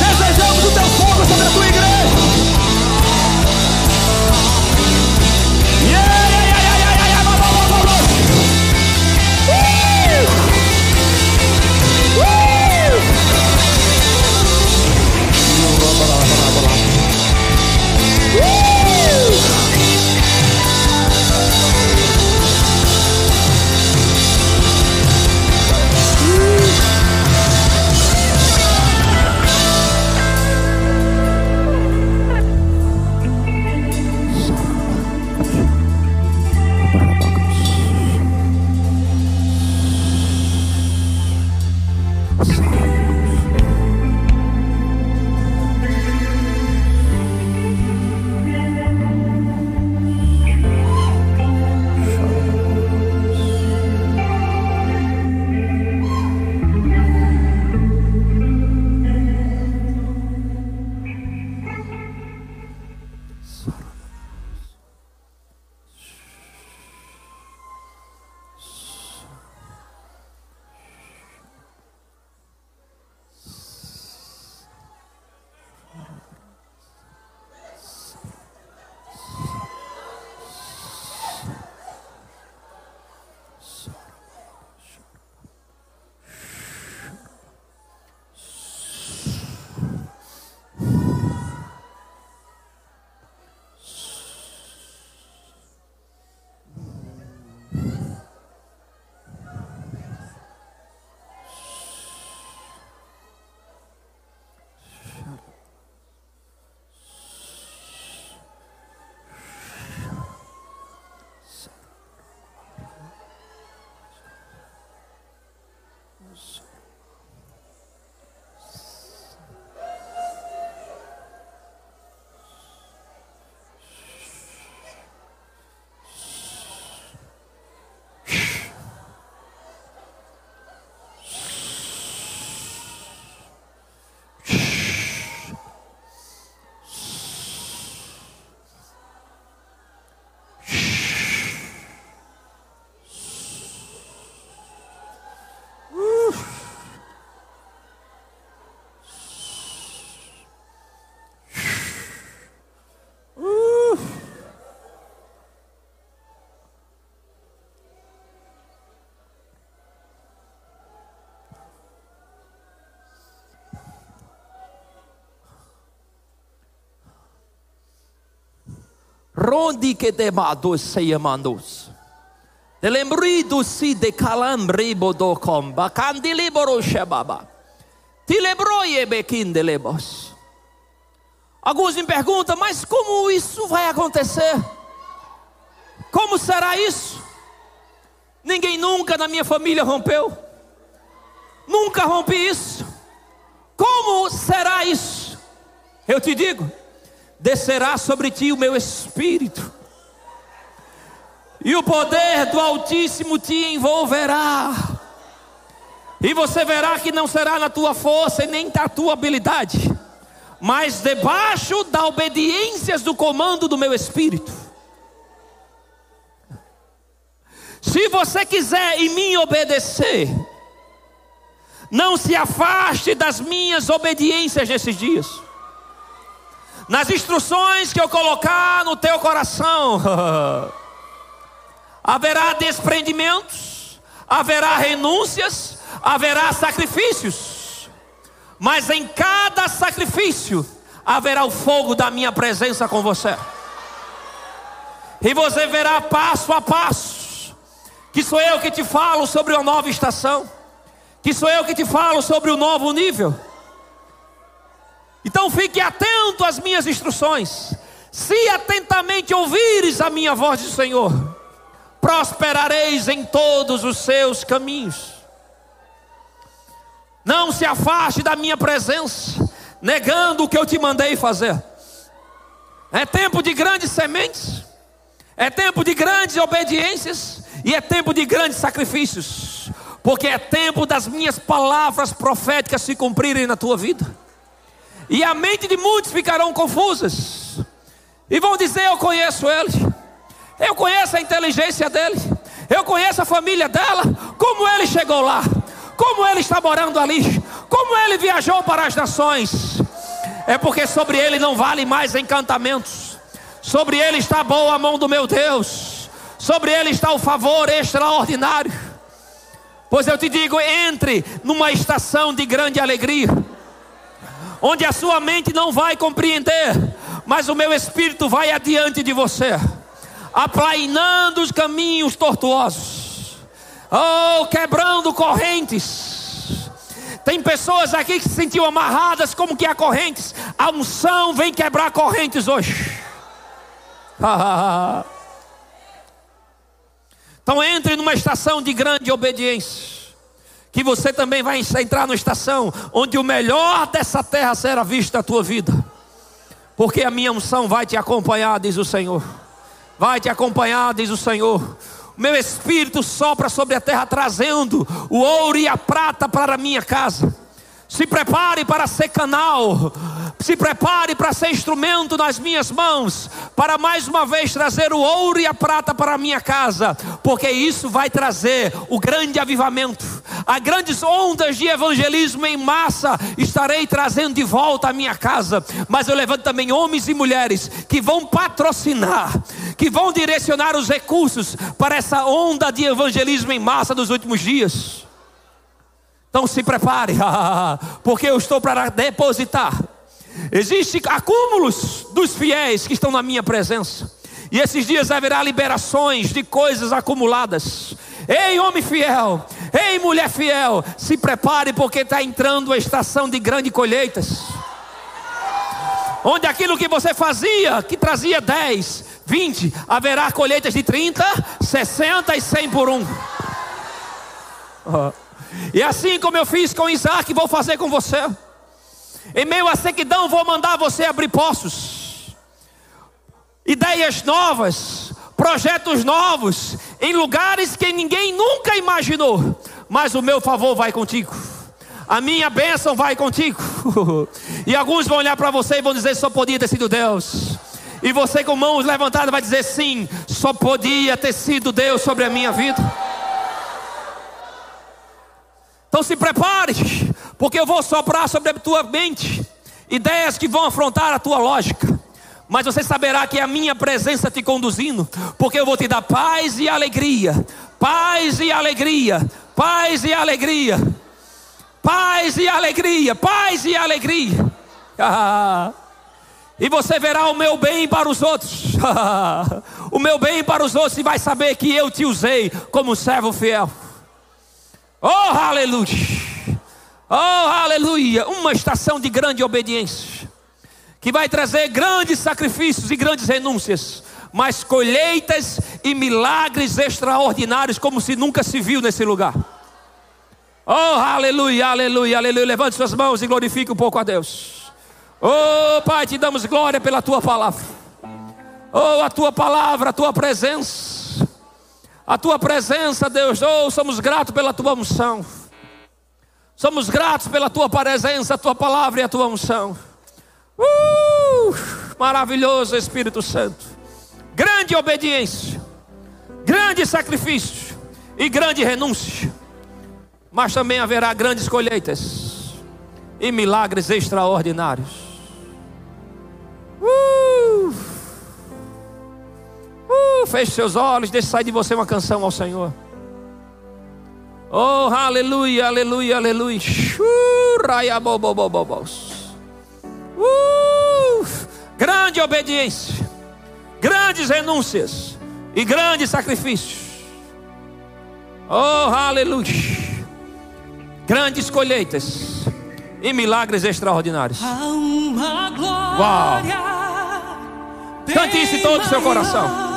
desejamos o teu fogo sobre a tua igreja. Rondi que demados se llamandos. Te lembrido si de calambre bodo comba, candi libero shababa. Te lebroie bequim de lebos. Alguns me perguntam, mas como isso vai acontecer? Como será isso? Ninguém nunca na minha família rompeu. Nunca rompi isso. Como será isso? Eu te digo, descerá sobre ti o meu espírito, e o poder do Altíssimo te envolverá, e você verá que não será na tua força e nem na tua habilidade, mas debaixo da obediência do comando do meu espírito. Se você quiser em mim obedecer, não se afaste das minhas obediências nesses dias. Nas instruções que eu colocar no teu coração, haverá desprendimentos, haverá renúncias, haverá sacrifícios. Mas em cada sacrifício haverá o fogo da minha presença com você. E você verá passo a passo que sou eu que te falo sobre uma nova estação, que sou eu que te falo sobre o novo nível. Então fique atento às minhas instruções. Se atentamente ouvires a minha voz do Senhor, prosperareis em todos os seus caminhos. Não se afaste da minha presença, negando o que eu te mandei fazer. É tempo de grandes sementes, é tempo de grandes obediências e é tempo de grandes sacrifícios, porque é tempo das minhas palavras proféticas se cumprirem na tua vida. E a mente de muitos ficarão confusas. E vão dizer: Eu conheço ele. Eu conheço a inteligência dele. Eu conheço a família dela. Como ele chegou lá. Como ele está morando ali. Como ele viajou para as nações. É porque sobre ele não vale mais encantamentos. Sobre ele está boa a mão do meu Deus. Sobre ele está o favor extraordinário. Pois eu te digo: entre numa estação de grande alegria onde a sua mente não vai compreender, mas o meu espírito vai adiante de você, aplainando os caminhos tortuosos, oh, quebrando correntes. Tem pessoas aqui que se sentiam amarradas como que há correntes. A unção vem quebrar correntes hoje. então entre numa estação de grande obediência que você também vai entrar numa estação onde o melhor dessa terra será visto na tua vida. Porque a minha unção vai te acompanhar, diz o Senhor. Vai te acompanhar, diz o Senhor. Meu espírito sopra sobre a terra, trazendo o ouro e a prata para a minha casa. Se prepare para ser canal. Se prepare para ser instrumento nas minhas mãos, para mais uma vez trazer o ouro e a prata para a minha casa, porque isso vai trazer o grande avivamento, as grandes ondas de evangelismo em massa, estarei trazendo de volta à minha casa, mas eu levanto também homens e mulheres que vão patrocinar, que vão direcionar os recursos para essa onda de evangelismo em massa dos últimos dias. Então se prepare, porque eu estou para depositar Existem acúmulos dos fiéis que estão na minha presença. E esses dias haverá liberações de coisas acumuladas. Ei, homem fiel, ei, mulher fiel, se prepare porque está entrando a estação de grandes colheitas. Onde aquilo que você fazia, que trazia 10, 20, haverá colheitas de 30, 60 e 100 por um. E assim como eu fiz com Isaac, vou fazer com você. Em meio à sequidão, vou mandar você abrir poços, ideias novas, projetos novos, em lugares que ninguém nunca imaginou. Mas o meu favor vai contigo, a minha bênção vai contigo. e alguns vão olhar para você e vão dizer: só podia ter sido Deus. E você com mãos levantadas vai dizer: sim, só podia ter sido Deus sobre a minha vida. Então se prepare, porque eu vou soprar sobre a tua mente ideias que vão afrontar a tua lógica. Mas você saberá que é a minha presença te conduzindo, porque eu vou te dar paz e alegria, paz e alegria, paz e alegria, paz e alegria, paz e alegria. e você verá o meu bem para os outros, o meu bem para os outros, e vai saber que eu te usei como servo fiel. Oh, aleluia! Oh, aleluia! Uma estação de grande obediência, que vai trazer grandes sacrifícios e grandes renúncias, mas colheitas e milagres extraordinários, como se nunca se viu nesse lugar. Oh, aleluia, aleluia, aleluia. Levante suas mãos e glorifique um pouco a Deus. Oh, Pai, te damos glória pela tua palavra. Oh, a tua palavra, a tua presença a tua presença, Deus. Oh, somos gratos pela tua unção. Somos gratos pela tua presença, a tua palavra e a tua unção. Uh, maravilhoso Espírito Santo. Grande obediência, grande sacrifício e grande renúncia. Mas também haverá grandes colheitas e milagres extraordinários. Uh, uh, feche seus olhos, deixe sair de você uma canção ao Senhor. Oh, aleluia, aleluia, aleluia. Uh, grande obediência, grandes renúncias e grandes sacrifícios. Oh, aleluia. Grandes colheitas e milagres extraordinários. Há uma Uau. glória Cante isso em todo o seu coração.